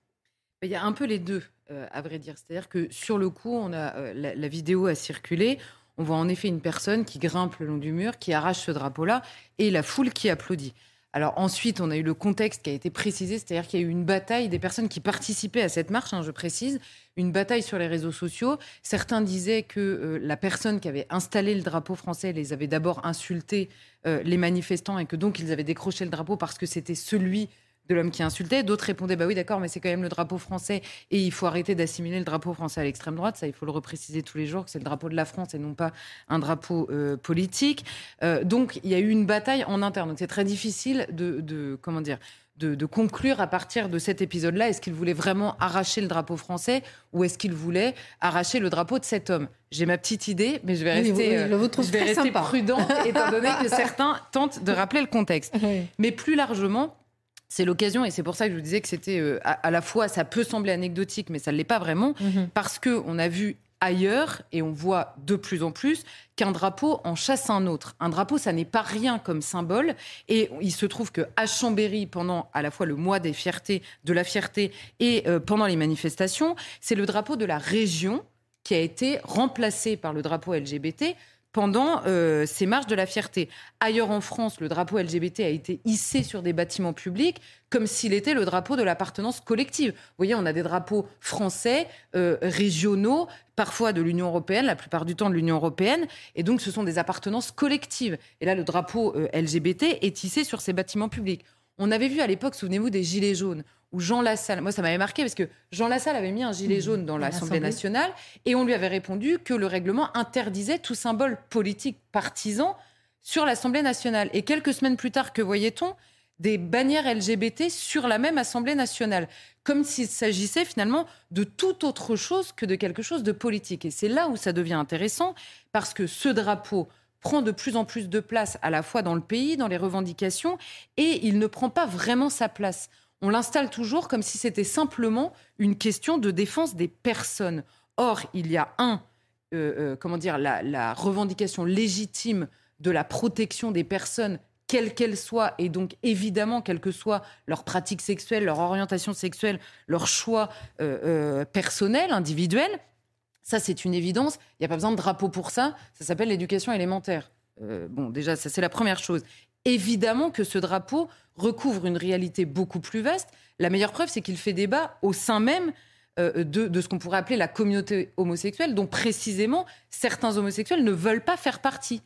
D: Il y a un peu les deux, à vrai dire. C'est-à-dire que sur le coup, on a, la, vidéo a circulé. On voit en effet une personne qui grimpe le long du mur, qui arrache ce drapeau-là, et la foule qui applaudit. Alors ensuite, on a eu le contexte qui a été précisé, c'est-à-dire qu'il y a eu une bataille des personnes qui participaient à cette marche, hein, je précise, une bataille sur les réseaux sociaux. Certains disaient que euh, la personne qui avait installé le drapeau français les avait d'abord insultés, euh, les manifestants, et que donc ils avaient décroché le drapeau parce que c'était celui de l'homme qui insultait. D'autres répondaient bah oui, d'accord, mais c'est quand même le drapeau français et il faut arrêter d'assimiler le drapeau français à l'extrême droite. Ça, il faut le repréciser tous les jours que c'est le drapeau de la France et non pas un drapeau euh, politique. Euh, donc, il y a eu une bataille en interne. Donc, c'est très difficile de, comment dire. De, conclure à partir de cet épisode-là, est-ce qu'il voulait vraiment arracher le drapeau français ou est-ce qu'il voulait arracher le drapeau de cet homme? J'ai ma petite idée, mais je vais rester,
A: euh, je vais rester
D: prudent étant donné que certains tentent de rappeler le contexte. Mais plus largement, c'est l'occasion, et c'est pour ça que je vous disais que c'était euh, à, la fois, ça peut sembler anecdotique, mais ça ne l'est pas vraiment, mhm. parce qu'on a vu ailleurs, et on voit de plus en plus, qu'un drapeau en chasse un autre. Un drapeau, ça n'est pas rien comme symbole, et il se trouve que à Chambéry, pendant à la fois le mois des fiertés, de la fierté, et euh, pendant les manifestations, c'est le drapeau de la région qui a été remplacé par le drapeau LGBT pendant euh, ces marches de la fierté. Ailleurs en France, le drapeau LGBT a été hissé sur des bâtiments publics comme s'il était le drapeau de l'appartenance collective. Vous voyez, on a des drapeaux français, euh, régionaux, parfois de l'Union européenne, la plupart du temps de l'Union européenne, et donc ce sont des appartenances collectives. Et là, le drapeau euh, LGBT est hissé sur ces bâtiments publics. On avait vu à l'époque, souvenez-vous, des gilets jaunes où Jean Lassalle, moi ça m'avait marqué parce que Jean Lassalle avait mis un gilet mmh. jaune dans l'Assemblée nationale et on lui avait répondu que le règlement interdisait tout symbole politique partisan sur l'Assemblée nationale. Et quelques semaines plus tard, que voyait-on? Des bannières LGBT sur la même Assemblée nationale, comme s'il s'agissait finalement de tout autre chose que de quelque chose de politique. Et c'est là où ça devient intéressant, parce que ce drapeau prend de plus en plus de place à la fois dans le pays, dans les revendications, et il ne prend pas vraiment sa place on l'installe toujours comme si c'était simplement une question de défense des personnes. Or, il y a un, euh, euh, comment dire, la, revendication légitime de la protection des personnes quelles qu'elles soient, et donc évidemment, quelle que soit leur pratique sexuelle, leur orientation sexuelle, leur choix euh, personnel, individuel, ça c'est une évidence. Il n'y a pas besoin de drapeau pour ça. Ça s'appelle l'éducation élémentaire. bon, déjà, ça c'est la première chose évidemment que ce drapeau recouvre une réalité beaucoup plus vaste. La meilleure preuve, c'est qu'il fait débat au sein même euh, de, ce qu'on pourrait appeler la communauté homosexuelle, dont précisément certains homosexuels ne veulent pas faire partie,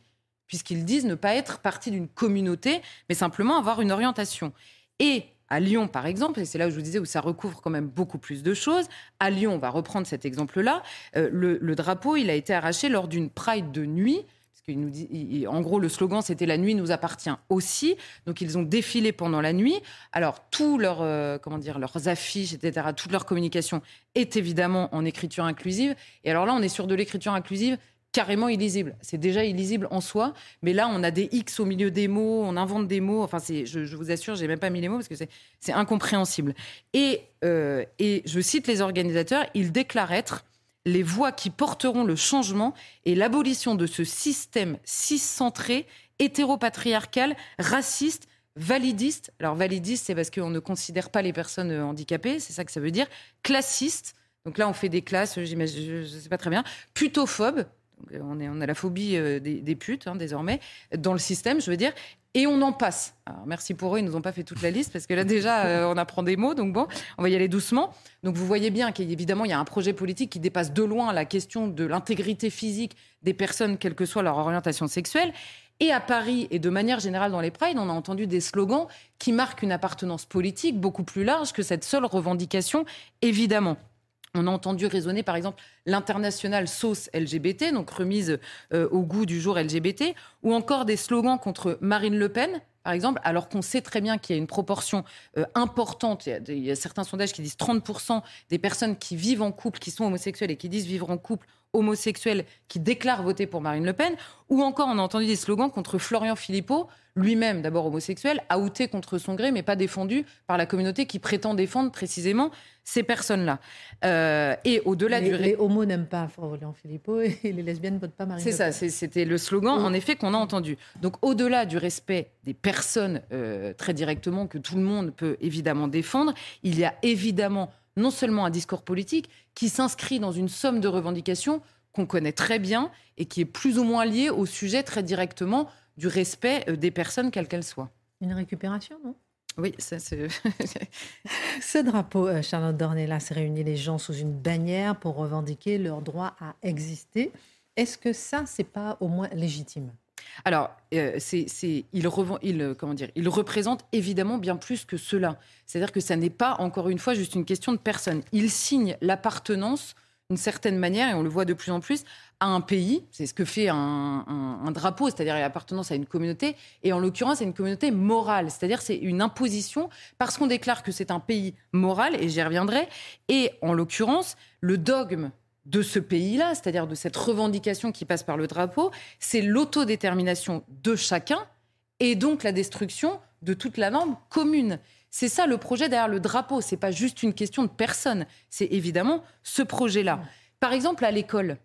D: puisqu'ils disent ne pas être partie d'une communauté, mais simplement avoir une orientation. Et à Lyon, par exemple, et c'est là où je vous disais où ça recouvre quand même beaucoup plus de choses. À Lyon, on va reprendre cet exemple-là. Euh, le, drapeau, il a été arraché lors d'une Pride de nuit en gros, le slogan, c'était La nuit nous appartient aussi. Donc, ils ont défilé pendant la nuit. Alors, tous leurs, euh, comment dire, leurs affiches, etc., toute leur communication est évidemment en écriture inclusive. Et alors là, on est sur de l'écriture inclusive carrément illisible. C'est déjà illisible en soi, mais là, on a des X au milieu des mots, on invente des mots. Enfin, c'est, je, vous assure, j'ai même pas mis les mots parce que c'est, incompréhensible. Et, euh, et je cite les organisateurs, ils déclarent être les voix qui porteront le changement et l'abolition de ce système cis-centré, hétéropatriarcal, raciste, validiste. Alors validiste, c'est parce qu'on ne considère pas les personnes euh, handicapées, c'est ça que ça veut dire. Classiste, donc là on fait des classes, je ne sais pas très bien. Putophobe, euh, on, est, a la phobie euh, des, putes hein, désormais, dans le système, je veux dire. Et on en passe. Alors, merci pour eux, ils nous ont pas fait toute la liste parce que là déjà euh, on apprend des mots, donc bon, on va y aller doucement. Donc vous voyez bien qu'évidemment il y a un projet politique qui dépasse de loin la question de l'intégrité physique des personnes, quelle que soit leur orientation sexuelle. Et à Paris et de manière générale dans les prides, on a entendu des slogans qui marquent une appartenance politique beaucoup plus large que cette seule revendication, évidemment. On a entendu résonner, par exemple, l'international sauce LGBT, donc remise euh, au goût du jour LGBT, ou encore des slogans contre Marine Le Pen, par exemple, alors qu'on sait très bien qu'il y a une proportion euh, importante, il y, a, certains sondages qui disent 30% des personnes qui vivent en couple, qui sont homosexuelles et qui disent vivre en couple homosexuels qui déclarent voter pour Marine Le Pen, ou encore on a entendu des slogans contre Florian Philippot, lui-même d'abord homosexuel, outé contre son gré, mais pas défendu par la communauté qui prétend défendre précisément ces personnes-là. Euh, et au-delà
A: du...
D: Les
A: homos n'aiment pas Florian Philippot et les lesbiennes ne votent pas Marine
D: C'est ça, c'était le slogan, en effet, qu'on a entendu. Donc au-delà du respect des personnes euh, très directement, que tout le monde peut évidemment défendre, il y a évidemment non seulement un discours politique qui s'inscrit dans une somme de revendications qu'on connaît très bien et qui est plus ou moins lié au sujet très directement du respect euh, des personnes, quelles qu'elles soient.
A: Une récupération, non?
D: Oui, ça c'est.
A: Ce drapeau, euh, Charlotte Dornelas, réunit les gens sous une bannière pour revendiquer leur droit à exister. Est-ce que ça, c'est pas au moins légitime?
D: Alors, euh, il, euh, comment dire, il représente évidemment bien plus que cela. C'est-à-dire que ça n'est pas, encore une fois, juste une question de personne. Il signe l'appartenance, d'une certaine manière, et on le voit de plus en plus, à un pays. C'est ce que fait un, drapeau, c'est-à-dire l'appartenance à une communauté, et en l'occurrence à une communauté morale. C'est-à-dire c'est une imposition parce qu'on déclare que c'est un pays moral, et j'y reviendrai, et en l'occurrence, le dogme de ce pays-là, c'est-à-dire de cette revendication qui passe par le drapeau, c'est l'autodétermination de chacun et donc la destruction de toute la norme commune. C'est ça le projet derrière le drapeau. C'est pas juste une question de personne. C'est évidemment ce projet-là. Par exemple, à l'école,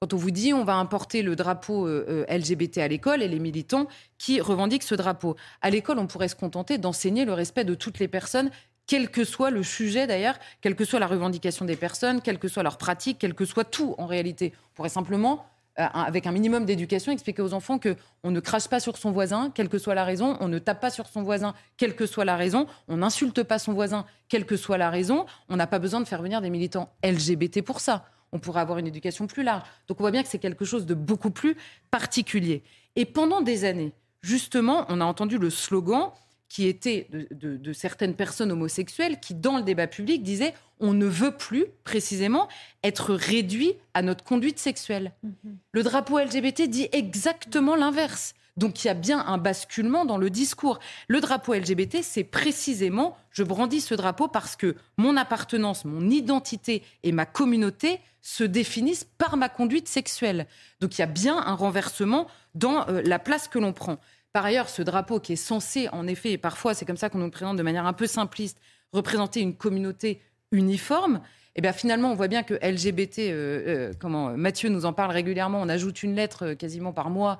D: quand on vous dit on va importer le drapeau euh, euh, LGBT à l'école et les militants qui revendiquent ce drapeau, à l'école, on pourrait se contenter d'enseigner le respect de toutes les personnes quel que soit le sujet d'ailleurs, quelle que soit la revendication des personnes, quelle que soit leur pratique, quel que soit tout en réalité. On pourrait simplement, euh, avec un minimum d'éducation, expliquer aux enfants que on ne crache pas sur son voisin, quelle que soit la raison, on ne tape pas sur son voisin, quelle que soit la raison, on n'insulte pas son voisin, quelle que soit la raison. On n'a pas besoin de faire venir des militants LGBT pour ça. On pourrait avoir une éducation plus large. Donc on voit bien que c'est quelque chose de beaucoup plus particulier. Et pendant des années, justement, on a entendu le slogan qui était de, certaines personnes homosexuelles qui, dans le débat public, disaient on ne veut plus, précisément, être réduit à notre conduite sexuelle. Mhm. Le drapeau LGBT dit exactement l'inverse. Donc il y a bien un basculement dans le discours. Le drapeau LGBT, c'est précisément, je brandis ce drapeau parce que mon appartenance, mon identité et ma communauté se définissent par ma conduite sexuelle. Donc il y a bien un renversement dans euh, la place que l'on prend. Par ailleurs, ce drapeau qui est censé, en effet, et parfois c'est comme ça qu'on nous présente de manière un peu simpliste, représenter une communauté uniforme, eh bien finalement on voit bien que LGBT, euh, euh, comment Mathieu nous en parle régulièrement, on ajoute une lettre euh, quasiment par mois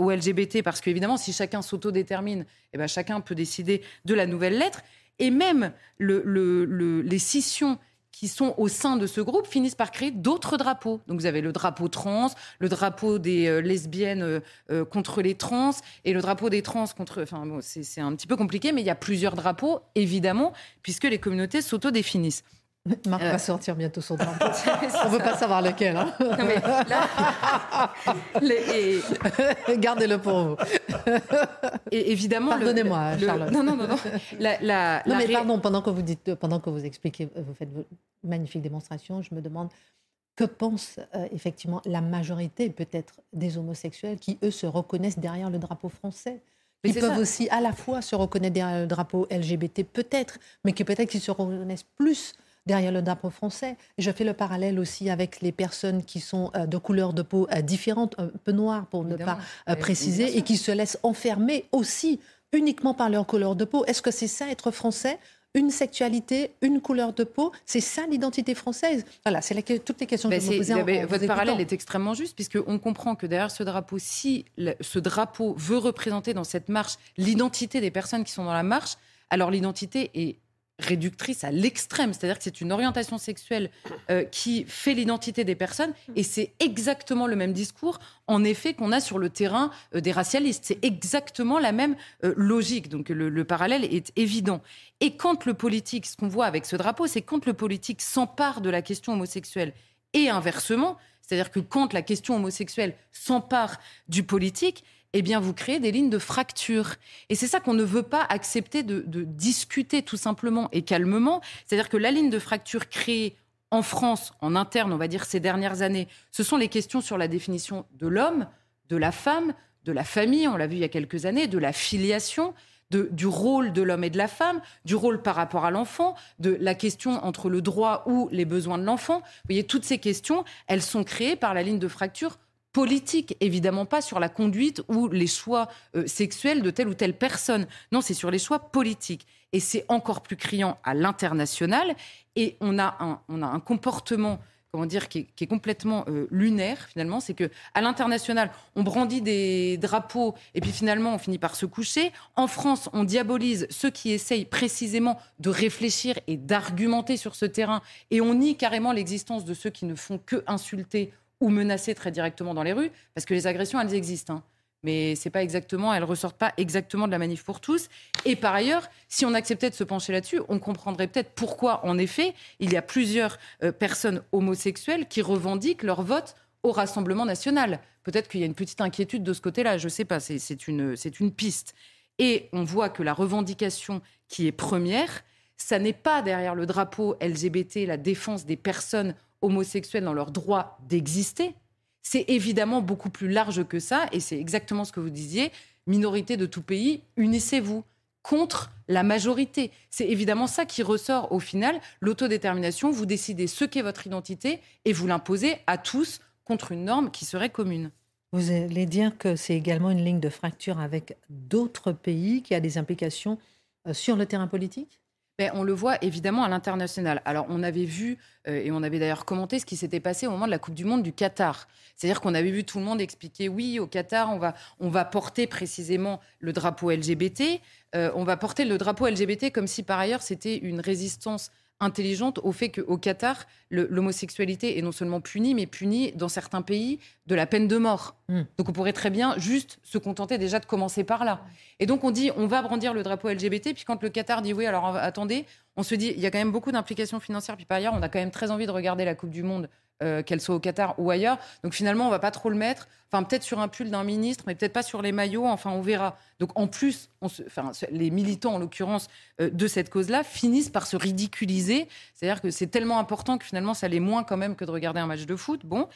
D: au LGBT parce qu'évidemment si chacun s'autodétermine, eh bien chacun peut décider de la nouvelle lettre. Et même les scissions qui sont au sein de ce groupe finissent par créer d'autres drapeaux. Donc vous avez le drapeau trans, le drapeau des euh, lesbiennes euh, euh, contre les trans et le drapeau des trans contre. Enfin, bon, c'est un petit peu compliqué, mais il y a plusieurs drapeaux, évidemment, puisque les communautés s'autodéfinissent.
A: Marc va sortir bientôt son drapeau. On ne veut pas savoir lequel. Hein. Gardez-le pour vous.
D: Et évidemment,
A: pardonnez-moi, Charlotte.
D: Non, non, non, non.
A: La, non, mais pardon. Pendant que vous dites, pendant que vous expliquez, vous faites vos magnifiques démonstrations, je me demande que pense euh, effectivement la majorité, peut-être, des homosexuels qui eux se reconnaissent derrière le drapeau français. Ils peuvent aussi à la fois se reconnaître derrière le drapeau LGBT, peut-être, mais qui peut-être qu'ils se reconnaissent plus derrière le drapeau français. je fais le parallèle aussi avec les personnes qui sont euh, de couleur de peau euh, différente, un peu noires pour ne pas euh, préciser, et qui se laissent enfermer aussi uniquement par leur couleur de peau. Est-ce que c'est ça être français? Une sexualité, une couleur de peau, c'est ça l'identité française? Voilà, c'est toutes les questions que je me posais.
D: votre parallèle est extrêmement juste puisqu'on comprend que derrière ce drapeau, si ce drapeau veut représenter dans cette marche l'identité des personnes qui sont dans la marche, alors l'identité est réductrice à l'extrême, c'est-à-dire que c'est une orientation sexuelle euh, qui fait l'identité des personnes, et c'est exactement le même discours, en effet, qu'on a sur le terrain euh, des racialistes. C'est exactement la même euh, logique, donc le, parallèle est évident. Et quand le politique, ce qu'on voit avec ce drapeau, c'est quand le politique s'empare de la question homosexuelle, et inversement, c'est-à-dire que quand la question homosexuelle s'empare du politique, eh bien, vous créez des lignes de fracture. Et c'est ça qu'on ne veut pas accepter de, de discuter tout simplement et calmement. C'est-à-dire que la ligne de fracture créée en France, en interne, on va dire ces dernières années, ce sont les questions sur la définition de l'homme, de la femme, de la famille, on l'a vu il y a quelques années, de la filiation. De, du rôle de l'homme et de la femme, du rôle par rapport à l'enfant, de la question entre le droit ou les besoins de l'enfant. Vous voyez, toutes ces questions, elles sont créées par la ligne de fracture politique, évidemment pas sur la conduite ou les choix euh, sexuels de telle ou telle personne. Non, c'est sur les choix politiques. Et c'est encore plus criant à l'international. Et on a un, on a un comportement comment dire, qui est, complètement euh, lunaire finalement, c'est que à l'international, on brandit des drapeaux et puis finalement on finit par se coucher. En France, on diabolise ceux qui essayent précisément de réfléchir et d'argumenter sur ce terrain et on nie carrément l'existence de ceux qui ne font que insulter ou menacer très directement dans les rues, parce que les agressions, elles existent. Hein. Mais c'est pas exactement, elles ressortent pas exactement de la manif pour tous. Et par ailleurs, si on acceptait de se pencher là-dessus, on comprendrait peut-être pourquoi, en effet, il y a plusieurs euh, personnes homosexuelles qui revendiquent leur vote au Rassemblement national. Peut-être qu'il y a une petite inquiétude de ce côté-là, je ne sais pas, c'est une, une piste. Et on voit que la revendication qui est première, ça n'est pas derrière le drapeau LGBT la défense des personnes homosexuels dans leur droit d'exister, c'est évidemment beaucoup plus large que ça, et c'est exactement ce que vous disiez, minorité de tout pays, unissez-vous contre la majorité. C'est évidemment ça qui ressort au final, l'autodétermination, vous décidez ce qu'est votre identité et vous l'imposez à tous contre une norme qui serait commune.
A: Vous allez dire que c'est également une ligne de fracture avec d'autres pays qui a des implications euh, sur le terrain politique?
D: Ben, on le voit évidemment à l'international. Alors, on avait vu, euh, et on avait d'ailleurs commenté ce qui s'était passé au moment de la Coupe du Monde du Qatar. C'est-à-dire qu'on avait vu tout le monde expliquer oui, au Qatar, on va, on va porter précisément le drapeau LGBT. Euh, on va porter le drapeau LGBT comme si par ailleurs c'était une résistance intelligente au fait qu'au Qatar, l'homosexualité est non seulement punie, mais punie dans certains pays de la peine de mort. Hmm. Donc on pourrait très bien juste se contenter déjà de commencer par là. Et donc on dit on va brandir le drapeau LGBT, puis quand le Qatar dit oui, alors attendez, on se dit il y a quand même beaucoup d'implications financières, puis par ailleurs on a quand même très envie de regarder la Coupe du Monde euh, qu'elle soit au Qatar ou ailleurs. Donc finalement, on va pas trop le mettre. Enfin, peut-être sur un pull d'un ministre, mais peut-être pas sur les maillots. Enfin, on verra. Donc en plus, enfin, les militants, en l'occurrence, euh, de cette cause-là, finissent par se ridiculiser. C'est-à-dire que c'est tellement important que finalement, ça l'est moins quand même que de regarder un match de foot. Bon.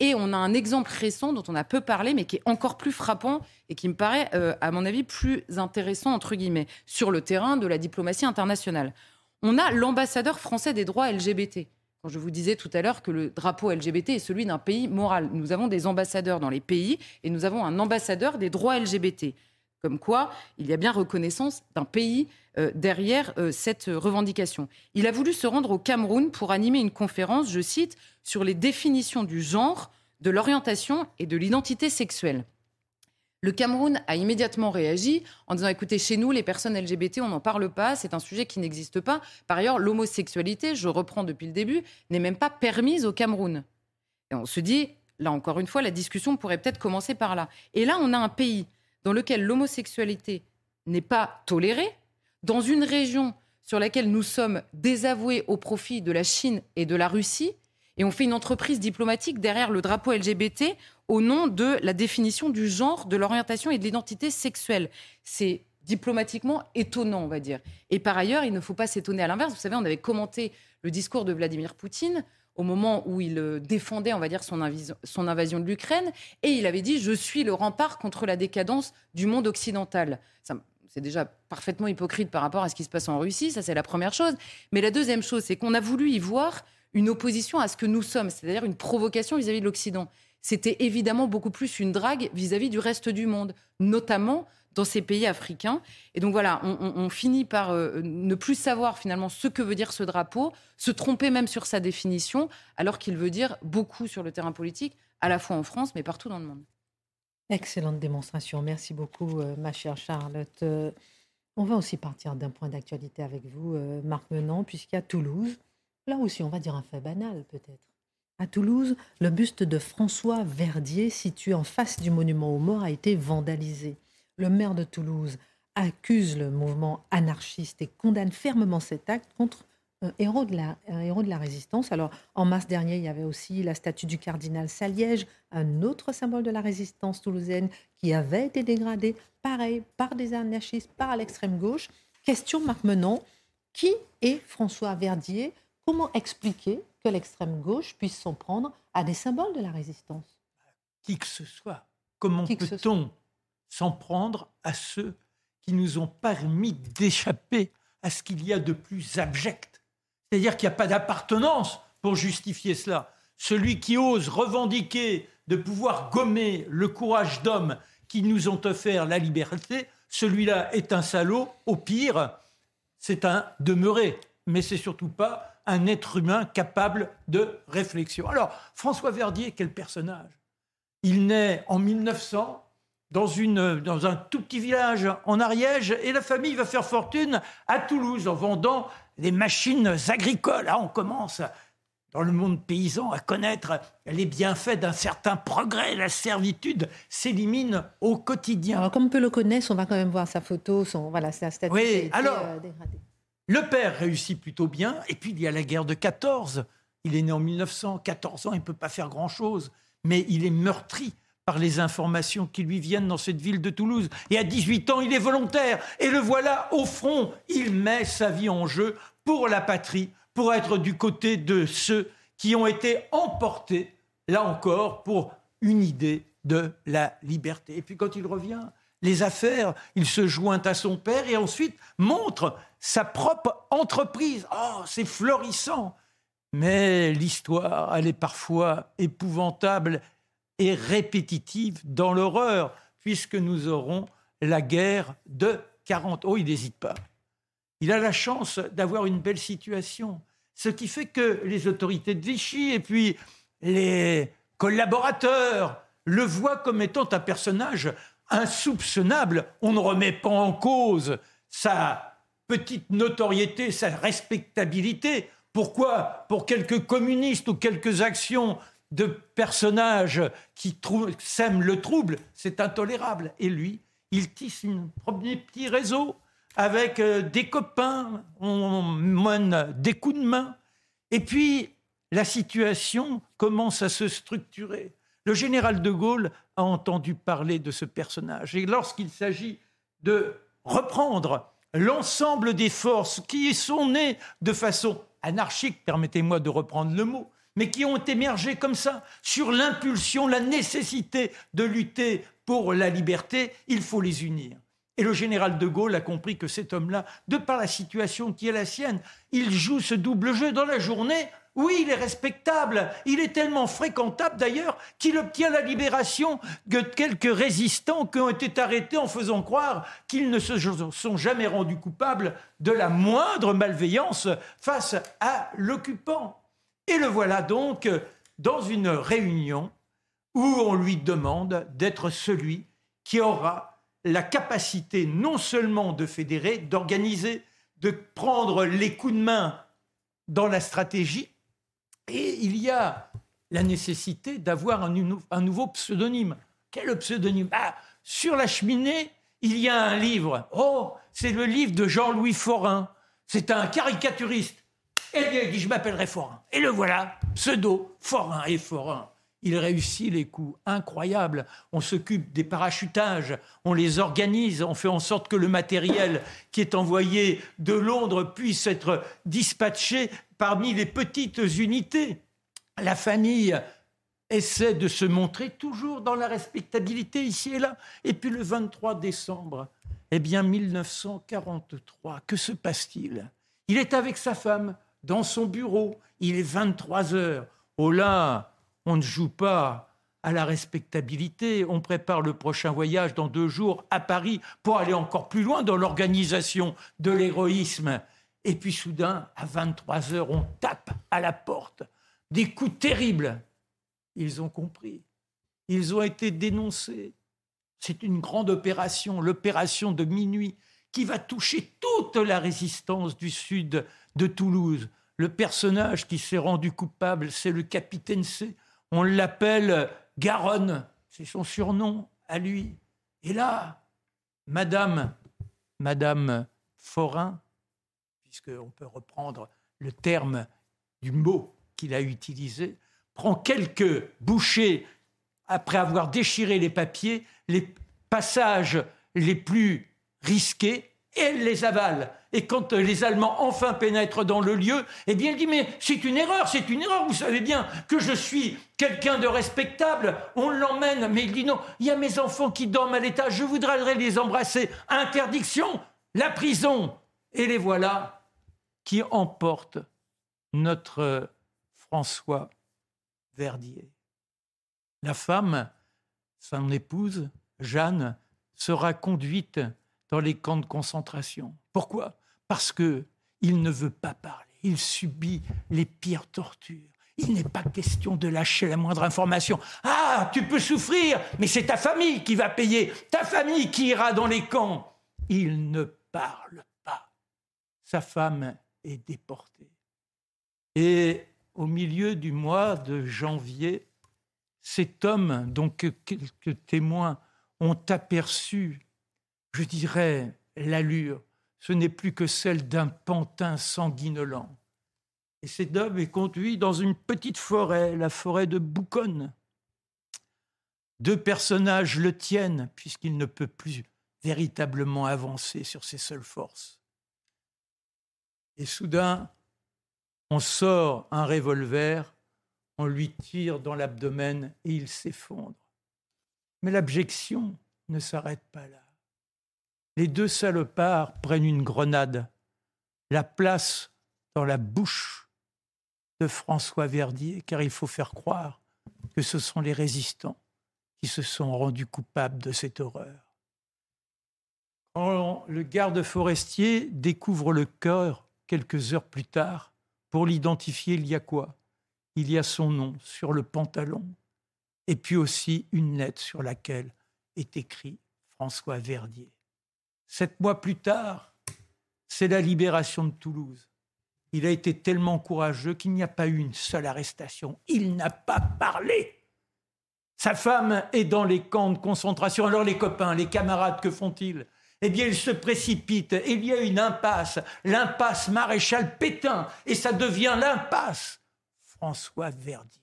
D: Et on a un exemple récent dont on a peu parlé, mais qui est encore plus frappant et qui me paraît, euh, à mon avis, plus intéressant, entre guillemets, sur le terrain de la diplomatie internationale. On a l'ambassadeur français des droits LGBT je vous disais tout à l'heure que le drapeau LGBT est celui d'un pays moral. Nous avons des ambassadeurs dans les pays et nous avons un ambassadeur des droits LGBT. Comme quoi, il y a bien reconnaissance d'un pays euh, derrière euh, cette revendication. Il a voulu se rendre au Cameroun pour animer une conférence, je cite, sur les définitions du genre, de l'orientation et de l'identité sexuelle. Le Cameroun a immédiatement réagi en disant écoutez, chez nous, les personnes LGBT, on n'en parle pas, c'est un sujet qui n'existe pas. Par ailleurs, l'homosexualité, je reprends depuis le début, n'est même pas permise au Cameroun. Et on se dit, là encore une fois, la discussion pourrait peut-être commencer par là. Et là, on a un pays dans lequel l'homosexualité n'est pas tolérée, dans une région sur laquelle nous sommes désavoués au profit de la Chine et de la Russie, et on fait une entreprise diplomatique derrière le drapeau LGBT au nom de la définition du genre, de l'orientation et de l'identité sexuelle. C'est diplomatiquement étonnant, on va dire. Et par ailleurs, il ne faut pas s'étonner à l'inverse. Vous savez, on avait commenté le discours de Vladimir Poutine au moment où il euh, défendait, on va dire, son, son invasion de l'Ukraine, et il avait dit Je suis le rempart contre la décadence du monde occidental. C'est déjà parfaitement hypocrite par rapport à ce qui se passe en Russie, ça c'est la première chose. Mais la deuxième chose, c'est qu'on a voulu y voir une opposition à ce que nous sommes, c'est-à-dire une provocation vis-à-vis de l'Occident. C'était évidemment beaucoup plus une drague vis-à-vis du reste du monde, notamment dans ces pays africains. Et donc voilà, on, finit par euh, ne plus savoir finalement ce que veut dire ce drapeau, se tromper même sur sa définition, alors qu'il veut dire beaucoup sur le terrain politique, à la fois en France, mais partout dans le monde.
A: Excellente démonstration. Merci beaucoup, euh, ma chère Charlotte. Euh, on va aussi partir d'un point d'actualité avec vous, Marc Menant, puisqu'à Toulouse, Là aussi, on va dire un fait banal peut-être. À Toulouse, le buste de François Verdier, situé en face du monument aux morts, a été vandalisé. Le maire de Toulouse accuse le mouvement anarchiste et condamne fermement cet acte contre un héros, de la, résistance. Alors, en mars dernier, il y avait aussi la statue du cardinal Saliège, un autre symbole de la résistance toulousaine qui avait été dégradé, pareil, par des anarchistes, par l'extrême gauche. Question, Marc Menon, qui est François Verdier? Comment expliquer que l'extrême gauche puisse s'en prendre à des symboles de la résistance
E: Qui que ce soit. Comment peut-on s'en prendre à ceux qui nous ont permis d'échapper à ce qu'il y a de plus abject? C'est-à-dire qu'il n'y a pas d'appartenance pour justifier cela. Celui qui ose revendiquer de pouvoir gommer le courage d'hommes qui nous ont offert la liberté, celui-là est un salaud, au pire, c'est un demeuré, mais c'est surtout pas un être humain capable de réflexion. Alors, François Verdier, quel personnage? Il naît en 1900 dans, une, dans un tout petit village en Ariège et la famille va faire fortune à Toulouse en vendant des machines agricoles. Là, on commence dans le monde paysan à connaître les bienfaits d'un certain progrès. La servitude s'élimine au quotidien.
A: Alors, comme peu le connaissent, on va quand même voir sa photo, son, voilà, sa statue
E: oui, alors, euh, dégradée. Le père réussit plutôt bien, et puis il y a la guerre de 14. Il est né en 1900, 14 ans, il ne peut pas faire grand-chose, mais il est meurtri par les informations qui lui viennent dans cette ville de Toulouse. Et à 18 ans, il est volontaire, et le voilà au front. Il met sa vie en jeu pour la patrie, pour être du côté de ceux qui ont été emportés, là encore, pour une idée de la liberté. Et puis quand il revient, les affaires, il se joint à son père et ensuite montre sa propre entreprise. Oh, c'est florissant. Mais l'histoire, elle est parfois épouvantable et répétitive dans l'horreur, puisque nous aurons la guerre de 40. Oh, il n'hésite pas. Il a la chance d'avoir une belle situation, ce qui fait que les autorités de Vichy et puis les collaborateurs le voient comme étant un personnage insoupçonnable. On ne remet pas en cause sa petite notoriété, sa respectabilité. Pourquoi? Pour quelques communistes ou quelques actions de personnages qui sèment le trouble, c'est intolérable. Et lui, il tisse un premier petit réseau avec euh, des copains, on mène des coups de main. Et puis, la situation commence à se structurer. Le général de Gaulle a entendu parler de ce personnage. Et lorsqu'il s'agit de reprendre l'ensemble des forces qui sont nées de façon anarchique, permettez-moi de reprendre le mot, mais qui ont émergé comme ça, sur l'impulsion, la nécessité de lutter pour la liberté, il faut les unir. Et le général de Gaulle a compris que cet homme-là, de par la situation qui est la sienne, il joue ce double jeu dans la journée. Oui, il est respectable. Il est tellement fréquentable d'ailleurs qu'il obtient la libération de quelques résistants qui ont été arrêtés en faisant croire qu'ils ne se sont jamais rendus coupables de la moindre malveillance face à l'occupant. Et le voilà donc dans une réunion où on lui demande d'être celui qui aura la capacité non seulement de fédérer, d'organiser, de prendre les coups de main dans la stratégie, et il y a la nécessité d'avoir un, nouveau pseudonyme. Quel pseudonyme? Ah, Sur la cheminée, il y a un livre. Oh, c'est le livre de Jean-Louis Forain. C'est un caricaturiste. Et il dit, je m'appellerai Forain. Et le voilà, pseudo, Forain et Forain il réussit les coups incroyables. On s'occupe des parachutages, on les organise, on fait en sorte que le matériel qui est envoyé de Londres puisse être dispatché parmi les petites unités. La famille essaie de se montrer toujours dans la respectabilité ici et là. Et puis le 23 décembre, eh bien 1943, que se passe-t-il? Il est avec sa femme dans son bureau, il est 23 heures. Oh là, on ne joue pas à la respectabilité. On prépare le prochain voyage dans deux jours à Paris pour aller encore plus loin dans l'organisation de l'héroïsme. Et puis soudain, à 23 heures, on tape à la porte. Des coups terribles. Ils ont compris. Ils ont été dénoncés. C'est une grande opération, l'opération de minuit, qui va toucher toute la résistance du sud de Toulouse. Le personnage qui s'est rendu coupable, c'est le capitaine C on l'appelle Garonne, c'est son surnom à lui. Et là, Madame, Madame Forain, puisqu'on peut reprendre le terme du mot qu'il a utilisé, prend quelques bouchées après avoir déchiré les papiers, les passages les plus risqués, et elle les avale. Et quand les Allemands enfin pénètrent dans le lieu, eh bien, il dit, mais c'est une erreur, c'est une erreur, vous savez bien que je suis quelqu'un de respectable, on l'emmène, mais il dit, non, il y a mes enfants qui dorment à l'étage, je voudrais les embrasser. Interdiction, la prison. Et les voilà qui emportent notre François Verdier. La femme, son épouse, Jeanne, sera conduite dans les camps de concentration. Pourquoi? Parce que il ne veut pas parler. Il subit les pires tortures. Il n'est pas question de lâcher la moindre information. Ah, tu peux souffrir, mais c'est ta famille qui va payer, ta famille qui ira dans les camps. Il ne parle pas. Sa femme déportée. Et au milieu du mois de janvier, cet homme, dont quelques témoins ont aperçu, je dirais, l'allure, ce n'est plus que celle d'un pantin sanguinolent. Et cet homme est conduit dans une petite forêt, la forêt de Bouconne. Deux personnages le tiennent, puisqu'il ne peut plus véritablement avancer sur ses seules forces. Et soudain, on sort un revolver, on lui tire dans l'abdomen et il s'effondre. Mais l'abjection ne s'arrête pas là. Les deux salopards prennent une grenade, la placent dans la bouche de François Verdier, car il faut faire croire que ce sont les résistants qui se sont rendus coupables de cette horreur. Quand le garde forestier découvre le corps quelques heures plus tard, pour l'identifier, il y a quoi? Il y a son nom sur le pantalon, et puis aussi une lettre sur laquelle est écrit François Verdier. Sept mois plus tard, c'est la libération de Toulouse. Il a été tellement courageux qu'il n'y a pas eu une seule arrestation. Il n'a pas parlé. Sa femme est dans les camps de concentration. Alors les copains, les camarades, que font-ils? Eh bien, ils se précipitent. Il y a une impasse, l'impasse maréchal Pétain, et ça devient l'impasse François Verdier.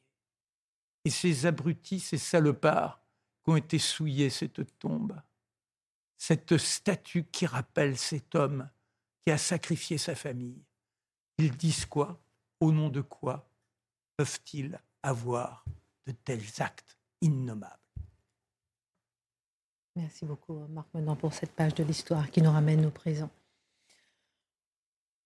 E: Et ces abrutis, ces salopards qui ont été souillés cette tombe cette statue qui rappelle cet homme qui a sacrifié sa famille. Ils disent quoi? Au nom de quoi peuvent-ils avoir de tels actes innommables?
A: Merci beaucoup, Marc Menon, pour cette page de l'histoire qui nous ramène au présent.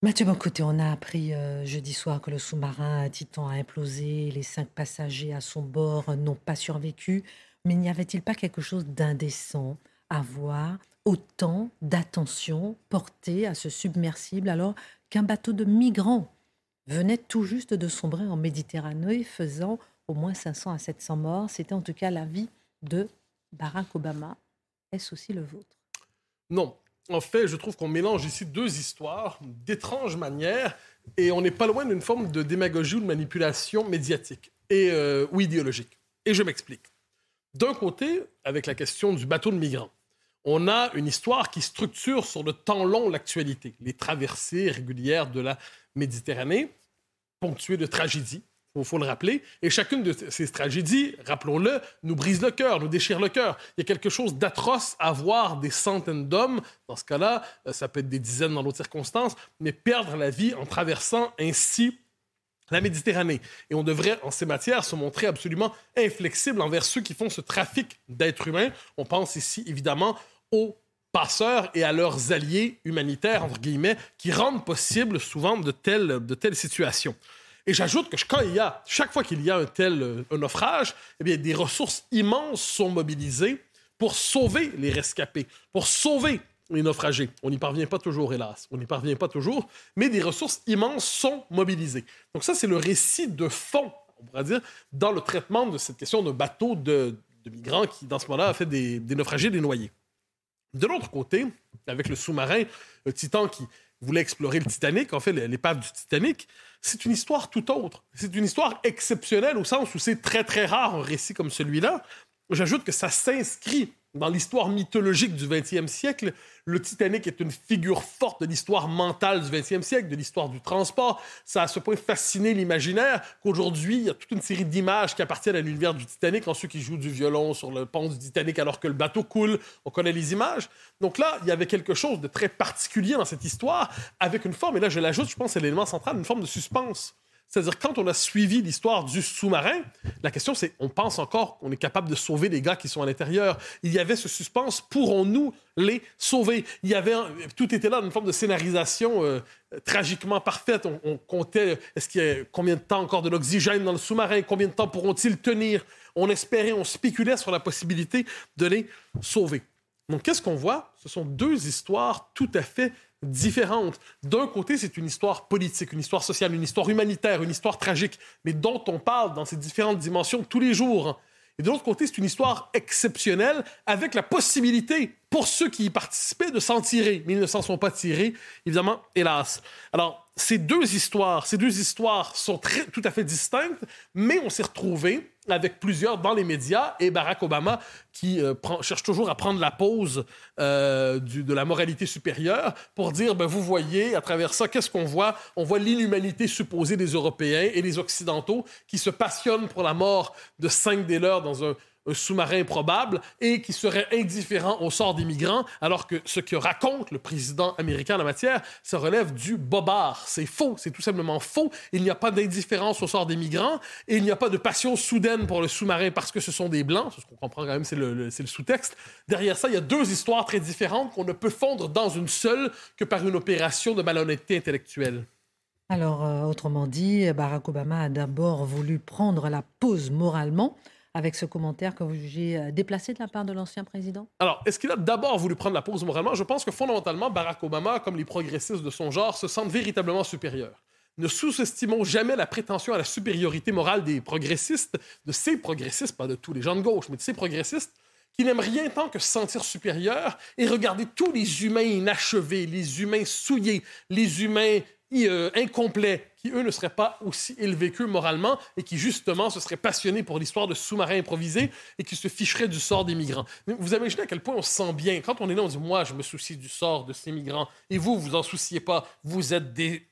A: Mathieu Bocoté, on a appris euh, jeudi soir que le sous-marin Titan a implosé. Les cinq passagers à son bord n'ont pas survécu. Mais n'y avait-il pas quelque chose d'indécent avoir autant d'attention portée à ce submersible alors qu'un bateau de migrants venait tout juste de sombrer en Méditerranée, faisant au moins 500 à 700 morts? C'était en tout cas l'avis de Barack Obama. Est-ce aussi le vôtre?
B: Non. En fait, je trouve qu'on mélange ici deux histoires d'étranges manières et on n'est pas loin d'une forme de démagogie ou de manipulation médiatique et, euh, ou idéologique. Et je m'explique. D'un côté, avec la question du bateau de migrants, on a une histoire qui structure sur le temps long l'actualité. Les traversées régulières de la Méditerranée, ponctuées de tragédies, il faut le rappeler. Et chacune de ces tragédies, rappelons-le, nous brise le cœur, nous déchire le cœur. Il y a quelque chose d'atroce à voir des centaines d'hommes, dans ce cas-là, euh, ça peut être des dizaines dans d'autres circonstances, mais perdre la vie en traversant ainsi la Méditerranée. Et on devrait, en ces matières, se montrer absolument inflexible envers ceux qui font ce trafic d'êtres humains. On pense ici, évidemment, aux passeurs et à leurs alliés humanitaires, entre guillemets, qui rendent possible souvent de telles, de telles situations. Et j'ajoute que quand il y a, chaque fois qu'il y a un tel euh, un naufrage, eh bien, des ressources immenses sont mobilisées pour sauver les rescapés, pour sauver les naufragés. On n'y parvient pas toujours, hélas. On n'y parvient pas toujours, mais des ressources immenses sont mobilisées. Donc ça, c'est le récit de fond, on pourrait dire, dans le traitement de cette question d'un bateau de, migrants qui, dans ce moment-là, a fait des, des naufragés, des noyés. De l'autre côté, avec le sous-marin, le Titan qui voulait explorer le Titanic, en fait, l'épave du Titanic, c'est une histoire tout autre. C'est une histoire exceptionnelle au sens où c'est très, très rare un récit comme celui-là. J'ajoute que ça s'inscrit dans l'histoire mythologique du 20e siècle, le Titanic est une figure forte de l'histoire mentale du 20e siècle, de l'histoire du transport. Ça a à ce point fasciné l'imaginaire qu'aujourd'hui, il y a toute une série d'images qui appartiennent à l'univers du Titanic, en ceux qui jouent du violon sur le pont du Titanic alors que le bateau coule. On connaît les images. Donc là, il y avait quelque chose de très particulier dans cette histoire, avec une forme, et là je l'ajoute, je pense c'est l'élément central, une forme de suspense. C'est-à-dire, quand on a suivi l'histoire du sous-marin, la question, c'est on pense encore qu'on est capable de sauver les gars qui sont à l'intérieur. Il y avait ce suspense, pourrons-nous les sauver? Il y avait, tout était là dans une forme de scénarisation euh, tragiquement parfaite. On, comptait, est-ce qu'il y a combien de temps encore de l'oxygène dans le sous-marin? Combien de temps pourront-ils tenir? On espérait, on spéculait sur la possibilité de les sauver. Donc, qu'est-ce qu'on voit? Ce sont deux histoires tout à fait différentes. D'un côté, c'est une histoire politique, une histoire sociale, une histoire humanitaire, une histoire tragique, mais dont on parle dans ces différentes dimensions tous les jours. Et de l'autre côté, c'est une histoire exceptionnelle avec la possibilité pour ceux qui y participaient de s'en tirer. Mais ils ne s'en sont pas tirés, évidemment, hélas. Alors, ces deux histoires, ces deux histoires sont tout à fait distinctes, mais on s'est retrouvés avec plusieurs dans les médias et Barack Obama qui euh, cherche toujours à prendre la pause euh, de la moralité supérieure pour dire, ben, vous voyez, à travers ça, qu'est-ce qu'on voit? On voit l'inhumanité supposée des Européens et des Occidentaux qui se passionnent pour la mort de cinq des leurs dans un un sous-marin probable et qui serait indifférent au sort des migrants, alors que ce que raconte le président américain en la matière, ça relève du bobard. C'est faux, c'est tout simplement faux. Il n'y a pas d'indifférence au sort des migrants et il n'y a pas de passion soudaine pour le sous-marin parce que ce sont des blancs. Ce qu'on comprend quand même, c'est le, le sous-texte. Derrière ça, il y a deux histoires très différentes qu'on ne peut fondre dans une seule que par une opération de malhonnêteté intellectuelle.
A: Alors, euh, autrement dit, Barack Obama a d'abord voulu prendre la pause moralement avec ce commentaire que vous jugez euh, déplacé de la part de l'ancien président?
B: Alors, est-ce qu'il a d'abord voulu prendre la pause? Moralement? Je pense que fondamentalement, Barack Obama, comme les progressistes de son genre, se sentent véritablement supérieurs. Ne sous-estimons jamais la prétention à la supériorité morale des progressistes, de ces progressistes, pas de tous les gens de gauche, mais de ces progressistes qui n'aiment rien tant que se sentir supérieurs et regarder tous les humains inachevés, les humains souillés, les humains euh, incomplets, qui, eux, ne seraient pas aussi élevés qu'eux moralement et qui, justement, se seraient passionnés pour l'histoire de sous-marins improvisés et qui se ficheraient du sort des migrants. Vous imaginez à quel point on se sent bien. Quand on est là, on dit Moi, je me soucie du sort de ces migrants et vous, vous en souciez pas. Vous êtes des.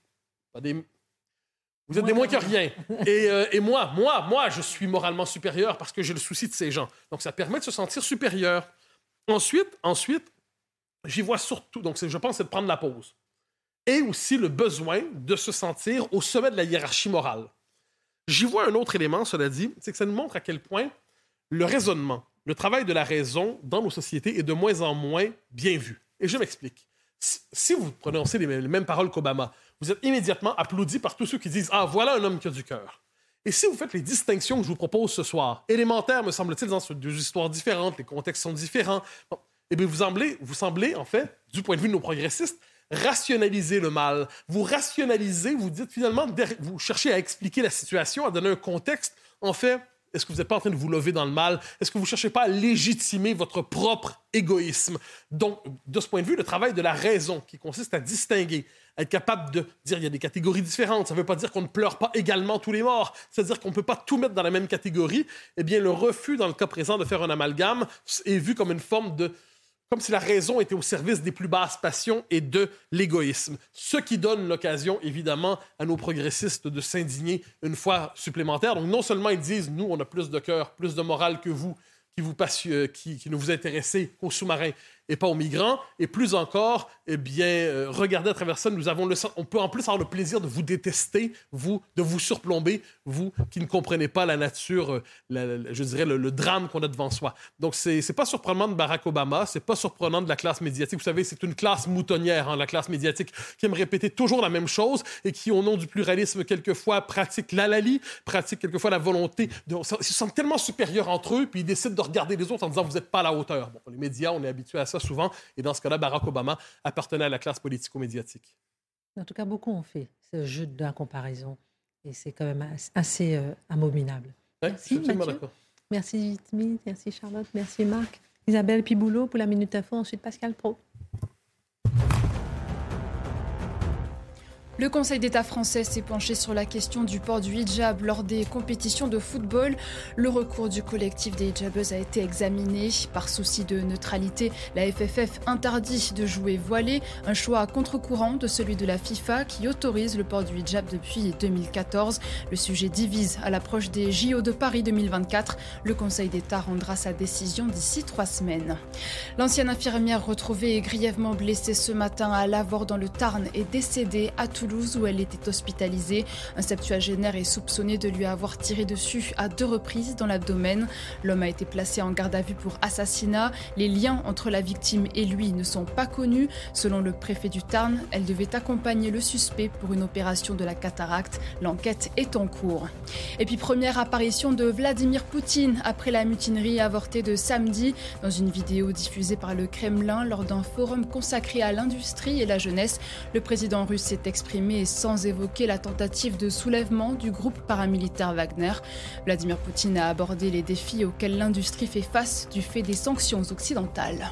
B: Vous êtes des moins que rien. Et, euh, et, moi, moi, moi, je suis moralement supérieur parce que j'ai le souci de ces gens. Donc, ça permet de se sentir supérieur. Ensuite, ensuite, j'y vois surtout, donc je pense, c'est de prendre la pause et aussi le besoin de se sentir au sommet de la hiérarchie morale. J'y vois un autre élément, cela dit, c'est que ça nous montre à quel point le raisonnement, le travail de la raison dans nos sociétés est de moins en moins bien vu. Et je m'explique. Si vous prononcez les mêmes paroles qu'Obama, vous êtes immédiatement applaudi par tous ceux qui disent Ah, voilà un homme qui a du cœur. Et si vous faites les distinctions que je vous propose ce soir, élémentaires, me semble-t-il, dans deux histoires différentes, les contextes sont différents, eh bien, vous semblez, vous semblez, en fait, du point de vue de nos progressistes, rationaliser le mal. Vous rationalisez, vous dites finalement, vous cherchez à expliquer la situation, à donner un contexte. En fait, est-ce que vous n'êtes pas en train de vous lever dans le mal? Est-ce que vous ne cherchez pas à légitimer votre propre égoïsme? Donc, de ce point de vue, le travail de la raison, qui consiste à distinguer, à être capable de dire qu'il y a des catégories différentes, ça ne veut pas dire qu'on ne pleure pas également tous les morts, c'est-à-dire qu'on ne peut pas tout mettre dans la même catégorie, eh bien, le refus, dans le cas présent, de faire un amalgame est vu comme une forme de comme si la raison était au service des plus basses passions et de l'égoïsme. Ce qui donne l'occasion, évidemment, à nos progressistes de s'indigner une fois supplémentaire. Donc, non seulement ils disent, nous, on a plus de cœur, plus de morale que vous, qui, vous euh, qui, ne vous intéressez qu'aux sous-marins et pas aux migrants. Et plus encore, eh bien, euh, regardez à travers ça, nous avons le, on peut en plus avoir le plaisir de vous détester, vous, de vous surplomber, vous qui ne comprenez pas la nature, euh, je dirais, le, drame qu'on a devant soi. Donc, c'est pas surprenant de Barack Obama, c'est pas surprenant de la classe médiatique. Vous savez, c'est une classe moutonnière, hein, la classe médiatique, qui aime répéter toujours la même chose et qui, au nom du pluralisme, quelquefois pratique l'alali, pratique quelquefois la volonté. Ils se sentent tellement supérieurs entre eux, puis ils décident de regarder les autres en disant, vous n'êtes pas à la hauteur. Bon, les médias, on est habitué à ça souvent. Et dans ce cas-là, Barack Obama appartenait à la classe politico-médiatique.
A: En tout cas, beaucoup ont fait ce jeu de la comparaison. Et c'est quand même assez euh, abominable.
B: merci, Mathieu.
A: Merci, Smith. Merci, Charlotte. Merci, Marc. Isabelle Piboulot pour la Minute Info. Ensuite, Pascal Pro.
F: Le Conseil d'État français s'est penché sur la question du port du hijab lors des compétitions de football. Le recours du collectif des hijabeuses a été examiné. Par souci de neutralité, la FFF interdit de jouer voilé, un choix contre-courant de celui de la FIFA qui autorise le port du hijab depuis 2014. Le sujet divise à l'approche des JO de Paris 2024. Le Conseil d'État rendra sa décision d'ici trois semaines. L'ancienne infirmière retrouvée grièvement blessée ce matin à Lavore dans le Tarn est décédée à Toulouse où elle était hospitalisée. Un septuagénaire est soupçonné de lui avoir tiré dessus à deux reprises dans l'abdomen. L'homme a été placé en garde à vue pour assassinat. Les liens entre la victime et lui ne sont pas connus. Selon le préfet du Tarn, elle devait accompagner le suspect pour une opération de la cataracte. L'enquête est en cours. Et puis première apparition de Vladimir Poutine après la mutinerie avortée de samedi dans une vidéo diffusée par le Kremlin lors d'un forum consacré à l'industrie et la jeunesse. Le président russe s'est exprimé mais sans évoquer la tentative de soulèvement du groupe paramilitaire Wagner. Vladimir Poutine a abordé les défis auxquels l'industrie fait face du fait des sanctions occidentales.